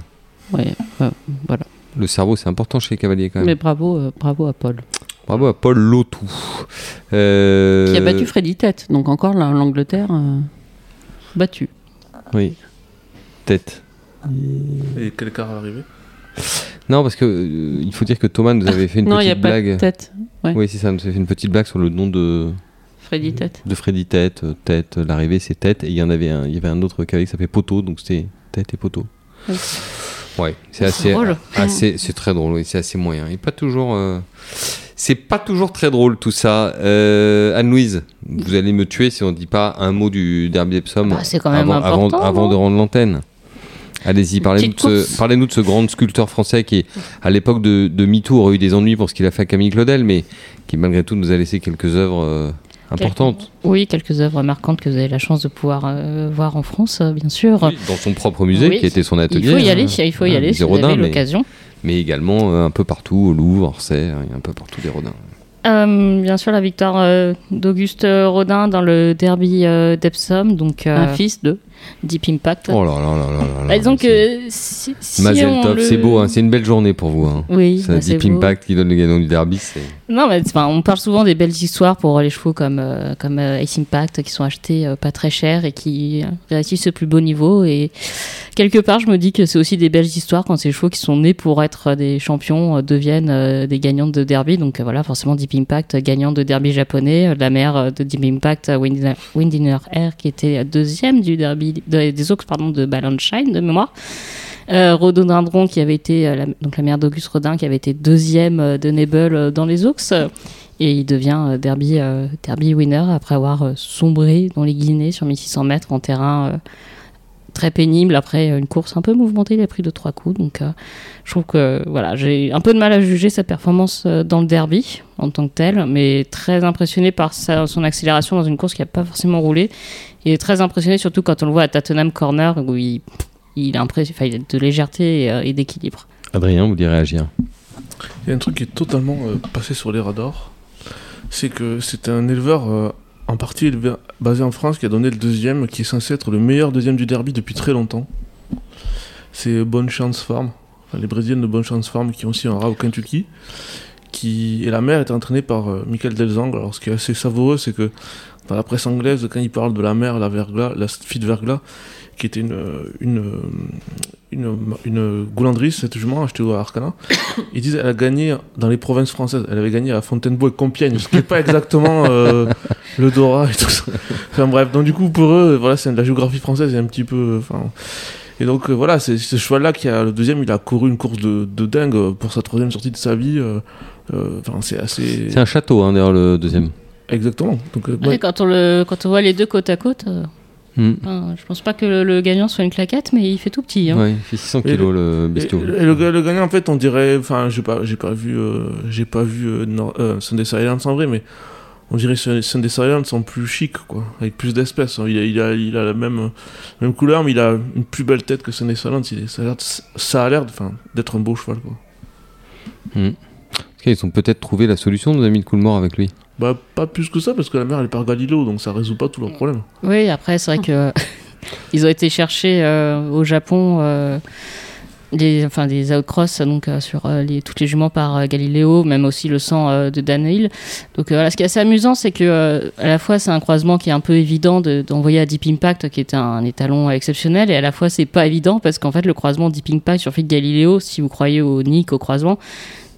Ouais, euh, voilà. Le cerveau, c'est important chez les cavaliers quand même. Mais bravo, euh, bravo à Paul. Bravo à Paul Lotou. Euh, Qui a battu Freddy Tête. Donc encore là, l'Angleterre euh, battu. Oui. Tête. Et quel quart à l'arrivée? Non, parce que euh, il faut dire que Thomas nous avait fait une non, a petite pas blague. de tête. ouais. Oui, c'est ça, nous avait fait une petite blague sur le nom de, Freddy Tête. de Freddy Tête. euh, Tête, euh, l'arrivée c'est Tête, et il y en avait un, il y avait un autre cavalier qui s'appelait Poteau, donc c'était Tête et Poteau. Oui. Ouais, c'est assez, drôle. assez, c'est très drôle, oui, c'est assez moyen. Et pas toujours. C'est pas toujours très drôle tout ça. Euh, Anne-Louise, vous allez me tuer si on dit pas un mot du derby Epsom Bah, c'est quand même avant, important, de rendre l'antenne. Allez-y, parlez-nous de, ce, de ce grand sculpteur français qui, à l'époque de, de MeToo, aurait eu des ennuis pour ce qu'il a fait à Camille Claudel, mais qui malgré tout nous a laissé quelques œuvres euh, importantes. Oui, quelques œuvres marquantes que vous avez la chance de pouvoir euh, voir en France, euh, bien sûr. Oui, dans son propre musée, Oui, qui était son atelier. Il faut y aller, il faut y hein, aller si vous avez l'occasion. mais également euh, un peu partout, au Louvre, Orsay, hein, un peu partout des Rodins. Euh, bien sûr, la victoire euh, d'Auguste Rodin dans le derby euh, d'Epsom, donc euh, Un fils de. Deep Impact. Oh là là là là là. Bah, disons c'est- que si, si Mazel on tov, le- c'est beau, hein, c'est une belle journée pour vous. Hein. Oui, Ça bah, c'est Deep. Impact qui donne le gagnant du derby, c'est. Non, mais enfin, on parle souvent des belles histoires pour les chevaux comme, euh, comme euh, Ace Impact qui sont achetés euh, pas très cher et qui euh, réussissent au plus beau niveau. Et quelque part, je me dis que c'est aussi des belles histoires quand ces chevaux qui sont nés pour être des champions euh, deviennent euh, des gagnants de derby. Donc euh, voilà, forcément, Deep Impact, euh, gagnant de derby japonais. Euh, La mère euh, de Deep Impact, euh, Windinner Air, qui était euh, deuxième du derby de- des Oaks pardon, de Ballanshine de mémoire. Euh, Rhododendron qui avait été euh, la, donc la mère d'Auguste Rodin qui avait été deuxième euh, de Nebel euh, dans les Oaks et il devient derby derby winner après avoir sombré dans les Guinées sur 1600 mètres en terrain très pénible après une course un peu mouvementée il a pris deux trois coups donc euh, je trouve que voilà j'ai un peu de mal à juger sa performance euh, dans le derby en tant que tel mais très impressionné par sa- son accélération dans une course qui n'a pas forcément roulé et très impressionné surtout quand on le voit à Tottenham Corner où il il a, enfin, il a de légèreté et, euh, et d'équilibre. Adrien, vous voulez réagir Il y a un truc qui est totalement euh, passé sur les radars. C'est que c'est un éleveur euh, en partie élevé- basé en France qui a donné le deuxième, qui est censé être le meilleur deuxième du derby depuis très longtemps. C'est Bonne Chance Farm, les Brésiliennes de Bonne Chance Farm qui ont aussi un rat au Kentucky. Qui... Et la mère est entraînée par euh, Michael Delzang. Alors ce qui est assez savoureux, c'est que dans la presse anglaise, quand il parle de la mère, la Vergla, la fille de Vergla, qui était une, une, une, une cette jument achetée à Arcana, ils disent qu'elle a gagné dans les provinces françaises. Elle avait gagné à Fontainebleau et Compiègne, ce qui n'est pas exactement euh, le Dora et tout ça. Enfin bref, donc du coup pour eux, voilà, c'est de la géographie française et un petit peu. Enfin, et donc euh, voilà, c'est ce cheval-là qui a le deuxième, il a couru une course de, de dingue euh, pour sa troisième sortie de sa vie. euh, euh, Enfin, c'est assez. C'est un château, hein, d'ailleurs, le deuxième. Exactement. Donc, euh, Ouais, ouais. quand, on le, quand on voit les deux côte à côte, euh, enfin, je pense pas que le, le gagnant soit une claquette, mais il fait tout petit. hein. Ouais, il fait 600 Et kilos, le bestiau. et le, le gagnant, en fait, on dirait. Enfin, j'ai pas, j'ai pas vu, euh, j'ai pas vu euh, euh, Sunday Silence en vrai, mais on dirait que Sunday Silence en plus chic, quoi, avec plus d'espèces. Il a, il a, il a la même, même couleur, mais il a une plus belle tête que Sunday Silence. Il est- ça a l'air, d'être un beau cheval, quoi. Parce qu'ils ont peut-être trouvé la solution, nos amis de Coolmore, avec lui. Bah, pas plus que ça, parce que la mère elle est par Galileo, donc ça résout pas tous leurs problèmes. Oui, après, c'est vrai que ils ont été chercher euh, au Japon euh, des, enfin, des outcross donc, euh, sur euh, les, toutes les juments par euh, Galileo, même aussi le sang de Dan Hill. Donc voilà, ce qui est assez amusant, c'est que à la fois c'est un croisement qui est un peu évident de- d'envoyer à Deep Impact, qui est un, étalon exceptionnel, et à la fois c'est pas évident parce qu'en fait le croisement Deep Impact sur Fit Galileo, si vous croyez au Nick, au croisement,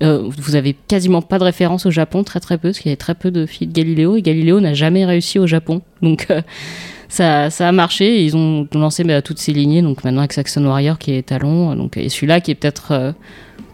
euh, vous avez quasiment pas de référence au Japon, très très peu, parce qu'il y avait très peu de filles de Galileo, et Galileo n'a jamais réussi au Japon. Donc euh, ça, ça a marché, et ils ont lancé bah, toutes ces lignées, donc maintenant avec Saxon Warrior qui est talon, donc, et celui-là qui est peut-être euh,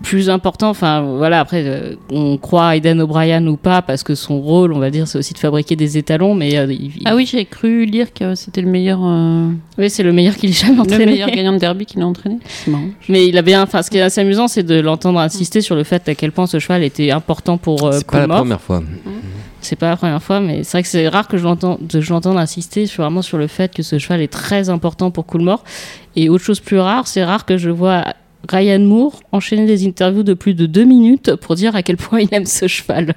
plus important, enfin voilà, après euh, on croit à Eden O'Brien ou pas, parce que son rôle, on va dire, c'est aussi de fabriquer des étalons, mais euh, il- il- Ah oui, j'ai cru lire que c'était le meilleur, euh, oui, c'est le meilleur qu'il ait jamais le entraîné. meilleur gagnant de derby qu'il a entraîné. C'est marrant. Mais il avait, un- enfin, ce qui est assez amusant, c'est de l'entendre insister sur le fait à quel point ce cheval était important pour euh, C'est pas la première fois. C'est pas la première fois, mais c'est vrai que c'est rare que je l'entende insister sur, vraiment sur le fait que ce cheval est très important pour Coolmore. Et autre chose plus rare, c'est rare que je vois Ryan Moore enchaîner des interviews de plus de deux minutes pour dire à quel point il aime ce cheval.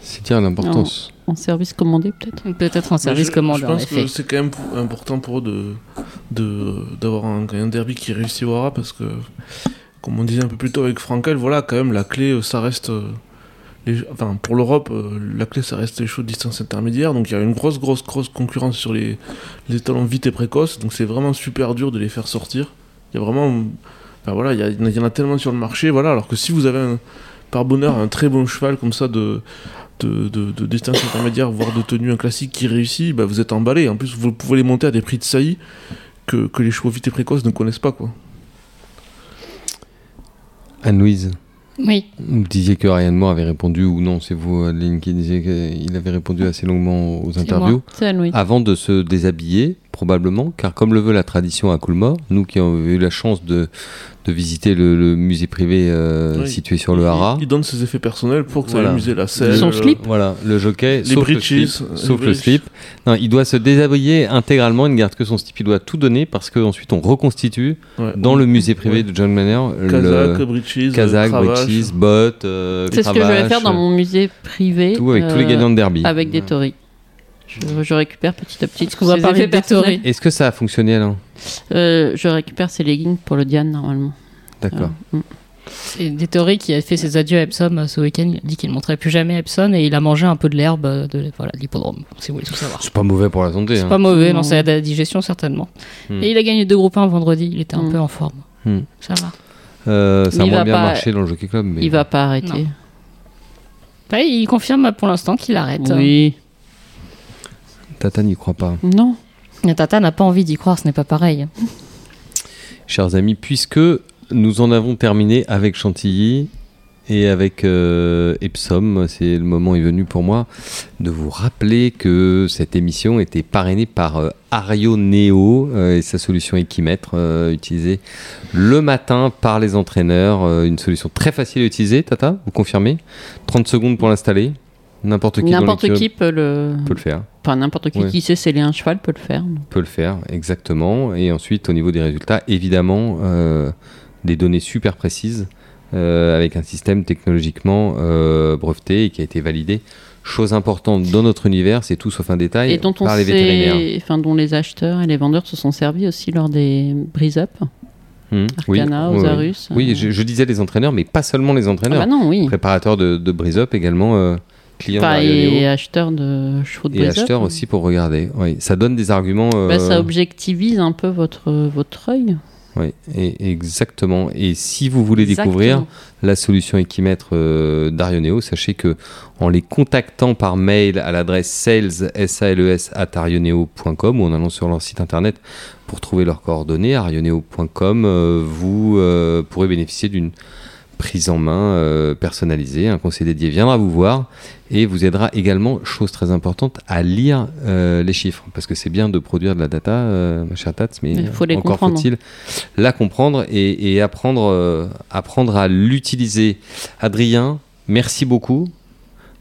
C'est dire l'importance. En service commandé, peut-être. Peut-être en service je- commandé, Je en pense effet. que c'est quand même important pour eux de, de, d'avoir un, un derby qui réussit au Hara parce que, comme on disait un peu plus tôt avec Frankel, voilà, quand même, la clé, euh, ça reste. euh, enfin, pour l'Europe, euh, la clé, ça reste les chevaux de distance intermédiaire. Donc il y a une grosse, grosse, grosse concurrence sur les, les talons vite et précoces. Donc c'est vraiment super dur de les faire sortir. Il y a vraiment. Voilà, il y, en a tellement sur le marché. Voilà, alors que si vous avez par bonheur un très bon cheval comme ça de de, de, de distance intermédiaire, voire de tenue, un classique qui réussit, bah vous êtes emballé. En plus, vous pouvez les monter à des prix de saillie que, que les chevaux vite et précoces ne connaissent pas. quoi. Anne-Louise, Oui. Vous disiez que Ryan Moore avait répondu, ou non, c'est vous, Adeline, qui disiez qu'il avait répondu assez longuement aux interviews. Avant de se déshabiller, probablement, car comme le veut la tradition à Coolmore, nous qui avons eu la chance de, de visiter le, le musée privé euh, Oui. situé sur le Hara, Il, il donne ses effets personnels pour que ça Voilà. ait amusé la scène. Son le- slip. voilà, le jockey, Les sauf, le slip, euh, sauf les le breeches. slip. Non, il doit se déshabiller intégralement, il ne garde que son slip, il doit tout donner parce qu'ensuite on reconstitue Ouais. dans le musée privé Ouais. de John Manor Kazakh, le breeches, Kazakh, bottes, euh, C'est ce que je vais faire dans mon musée privé. tout avec tous les euh, gagnants de derby. Avec des tories. Je, je récupère petit à petit. Est-ce qu'on va ces parler Est-ce que ça a fonctionné Alain Euh, Je récupère ces leggings pour le Diane normalement. D'accord. Mm. C'est des théories qui a fait ses adieux à Epsom euh, ce week-end. Il a dit qu'il ne montrait plus jamais Epsom et il a mangé un peu de l'herbe euh, de voilà, l'hippodrome, si vous voulez tout savoir. C'est pas mauvais pour la santé. C'est hein. pas mauvais, non, Non. ça aide à la digestion certainement. Hmm. Et il a gagné deux groupes 1 vendredi, il était un Hmm. peu en forme. Hmm. Ça va. Euh, ça a moins bien pas- marché dans le Jockey Club. Mais... Il va pas arrêter. Ouais, il confirme pour l'instant qu'il arrête. Oui. Tata n'y croit pas. Non. Et Tata n'a pas envie d'y croire, ce n'est pas pareil. Chers amis, puisque nous en avons terminé avec Chantilly et avec euh, Epsom, c'est le moment est venu pour moi de vous rappeler que cette émission était parrainée par euh, Ario Neo euh, et sa solution Equimètre euh, utilisée le matin par les entraîneurs. euh, une solution très facile à utiliser, Tata, vous confirmez? 30 secondes pour l'installer. N'importe qui, N'importe peut le. peut le faire. Enfin, n'importe qui Ouais. qui sait sceller un cheval peut le faire. peut le faire, exactement. Et ensuite, au niveau des résultats, évidemment, euh, des données super précises euh, avec un système technologiquement euh, breveté et qui a été validé. Chose importante dans notre univers, c'est tout sauf un détail Et dont on par les vétérinaires. sait, enfin, dont les acheteurs et les vendeurs se sont servis aussi lors des brise-up. Hmm, Arcana, oui, Osarus. Oui, euh. je, je disais les entraîneurs, mais pas seulement les Ah entraîneurs. bah non, oui. Préparateurs de, de brise-up également, euh, clients Enfin, d'Ario et acheteurs de chevaux de et acheteurs aussi pour regarder. Oui, ça donne des arguments. Bah, ça euh, objectivise un peu votre, votre œil. oui, et, exactement. Et si vous voulez découvrir la solution Equimètre euh, d'Arioneo, sachez que en les contactant par mail à l'adresse sales, S-A-L-E-S, at arioneo.com ou en allant sur leur site internet pour trouver leurs coordonnées, arioneo.com, euh, vous euh, pourrez bénéficier d'une prise en main euh, personnalisée. Un conseiller dédié viendra vous voir et vous aidera également, chose très importante, à lire euh, les chiffres. Parce que c'est bien de produire de la data, euh, ma chère Tats, mais Il faut les encore faut-il la comprendre et, et apprendre, euh, apprendre à l'utiliser. Adrien, merci beaucoup.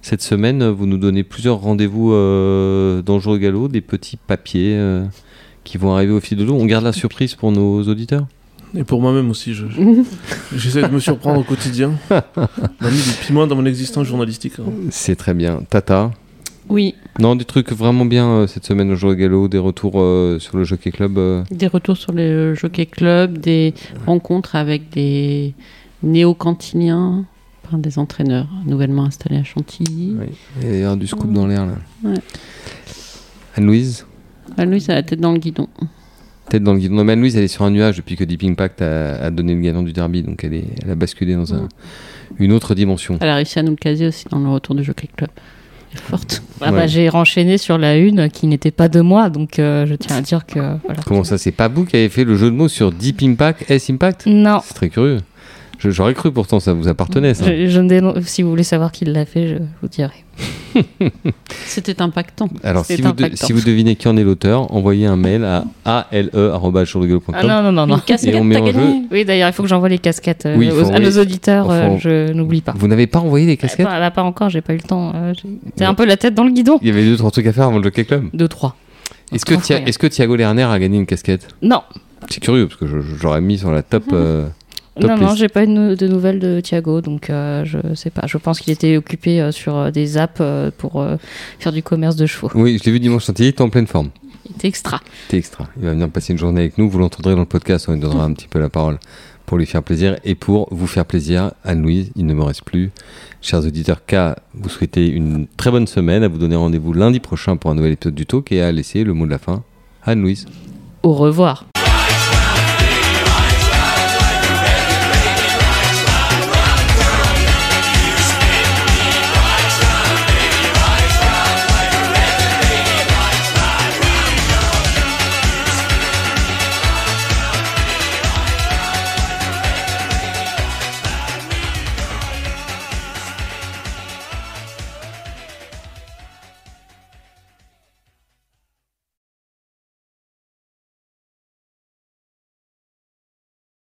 Cette semaine, vous nous donnez plusieurs rendez-vous dans le jour de galop, des petits papiers qui vont arriver au fil de l'eau. On garde la surprise pour nos auditeurs? Et pour moi-même aussi, je- je- j'essaie de me surprendre au quotidien. On a mis des piments dans mon existence journalistique. hein. C'est très bien. Tata Oui, Non, des trucs vraiment bien euh, cette semaine au jour des retours euh, sur le Jockey Club. euh. des retours sur le Jockey Club, des rencontres avec des néo-cantiniens, enfin, des entraîneurs nouvellement installés à Chantilly. Oui. Il y a du scoop dans l'air là. Ouais. Anne-Louise Ah, lui, ça a la tête dans le guidon. Tête dans le guidon. Non, mais Anne-Louise, elle est sur un nuage depuis que Deep Impact a, a donné le gagnant du derby, donc elle, est, elle a basculé dans un- une autre dimension. Elle a réussi à nous le caser aussi dans le retour du Jockey Club. Forte. Ah bah, Ouais. j'ai renchaîné sur la une qui n'était pas de moi, donc euh, je tiens à dire que voilà. Comment ça, c'est pas vous qui avez fait le jeu de mots sur Deep Impact, S Impact? Non. C'est très curieux. Je- J'aurais cru pourtant, ça vous appartenait ça. Je, je ne dénon- si vous voulez savoir qui l'a fait, je vous dirai. C'était impactant. Alors, si vous, de- impactant. si vous devinez qui en est l'auteur, envoyez un mail à ale.jourdegalop.com. Ah non, non, non, non. Et on met en gagné Oui, d'ailleurs, il faut que j'envoie les casquettes euh, Oui, à nos auditeurs. euh, je n'oublie pas. Vous n'avez pas envoyé les casquettes Bah, là, pas encore, j'ai pas eu le temps. euh, j'ai- un peu la tête dans le guidon. Il y avait deux, trois trucs à faire avant le Jockey Club. Deux, trois. Est-ce que, Thia- Thiago Lerner a gagné une casquette? Non, C'est curieux, parce que j'aurais mis sur la top. euh, Top non, non, list. j'ai pas eu de, nou- de nouvelles de Thiago, donc euh, je sais pas. Je pense qu'il était occupé euh, sur euh, des apps euh, pour faire du commerce de chevaux. Oui, je l'ai vu dimanche Chantilly, il était en pleine forme. Il était extra. C'était extra. Il va venir passer une journée avec nous. Vous l'entendrez dans le podcast. On lui donnera un petit peu la parole pour lui faire plaisir et pour vous faire plaisir. Anne-Louise, il ne me reste plus. Chers auditeurs, qu'à vous souhaiter une très bonne semaine, à vous donner rendez-vous lundi prochain pour un nouvel épisode du Talk et à laisser le mot de la fin. à Anne-Louise. Au revoir.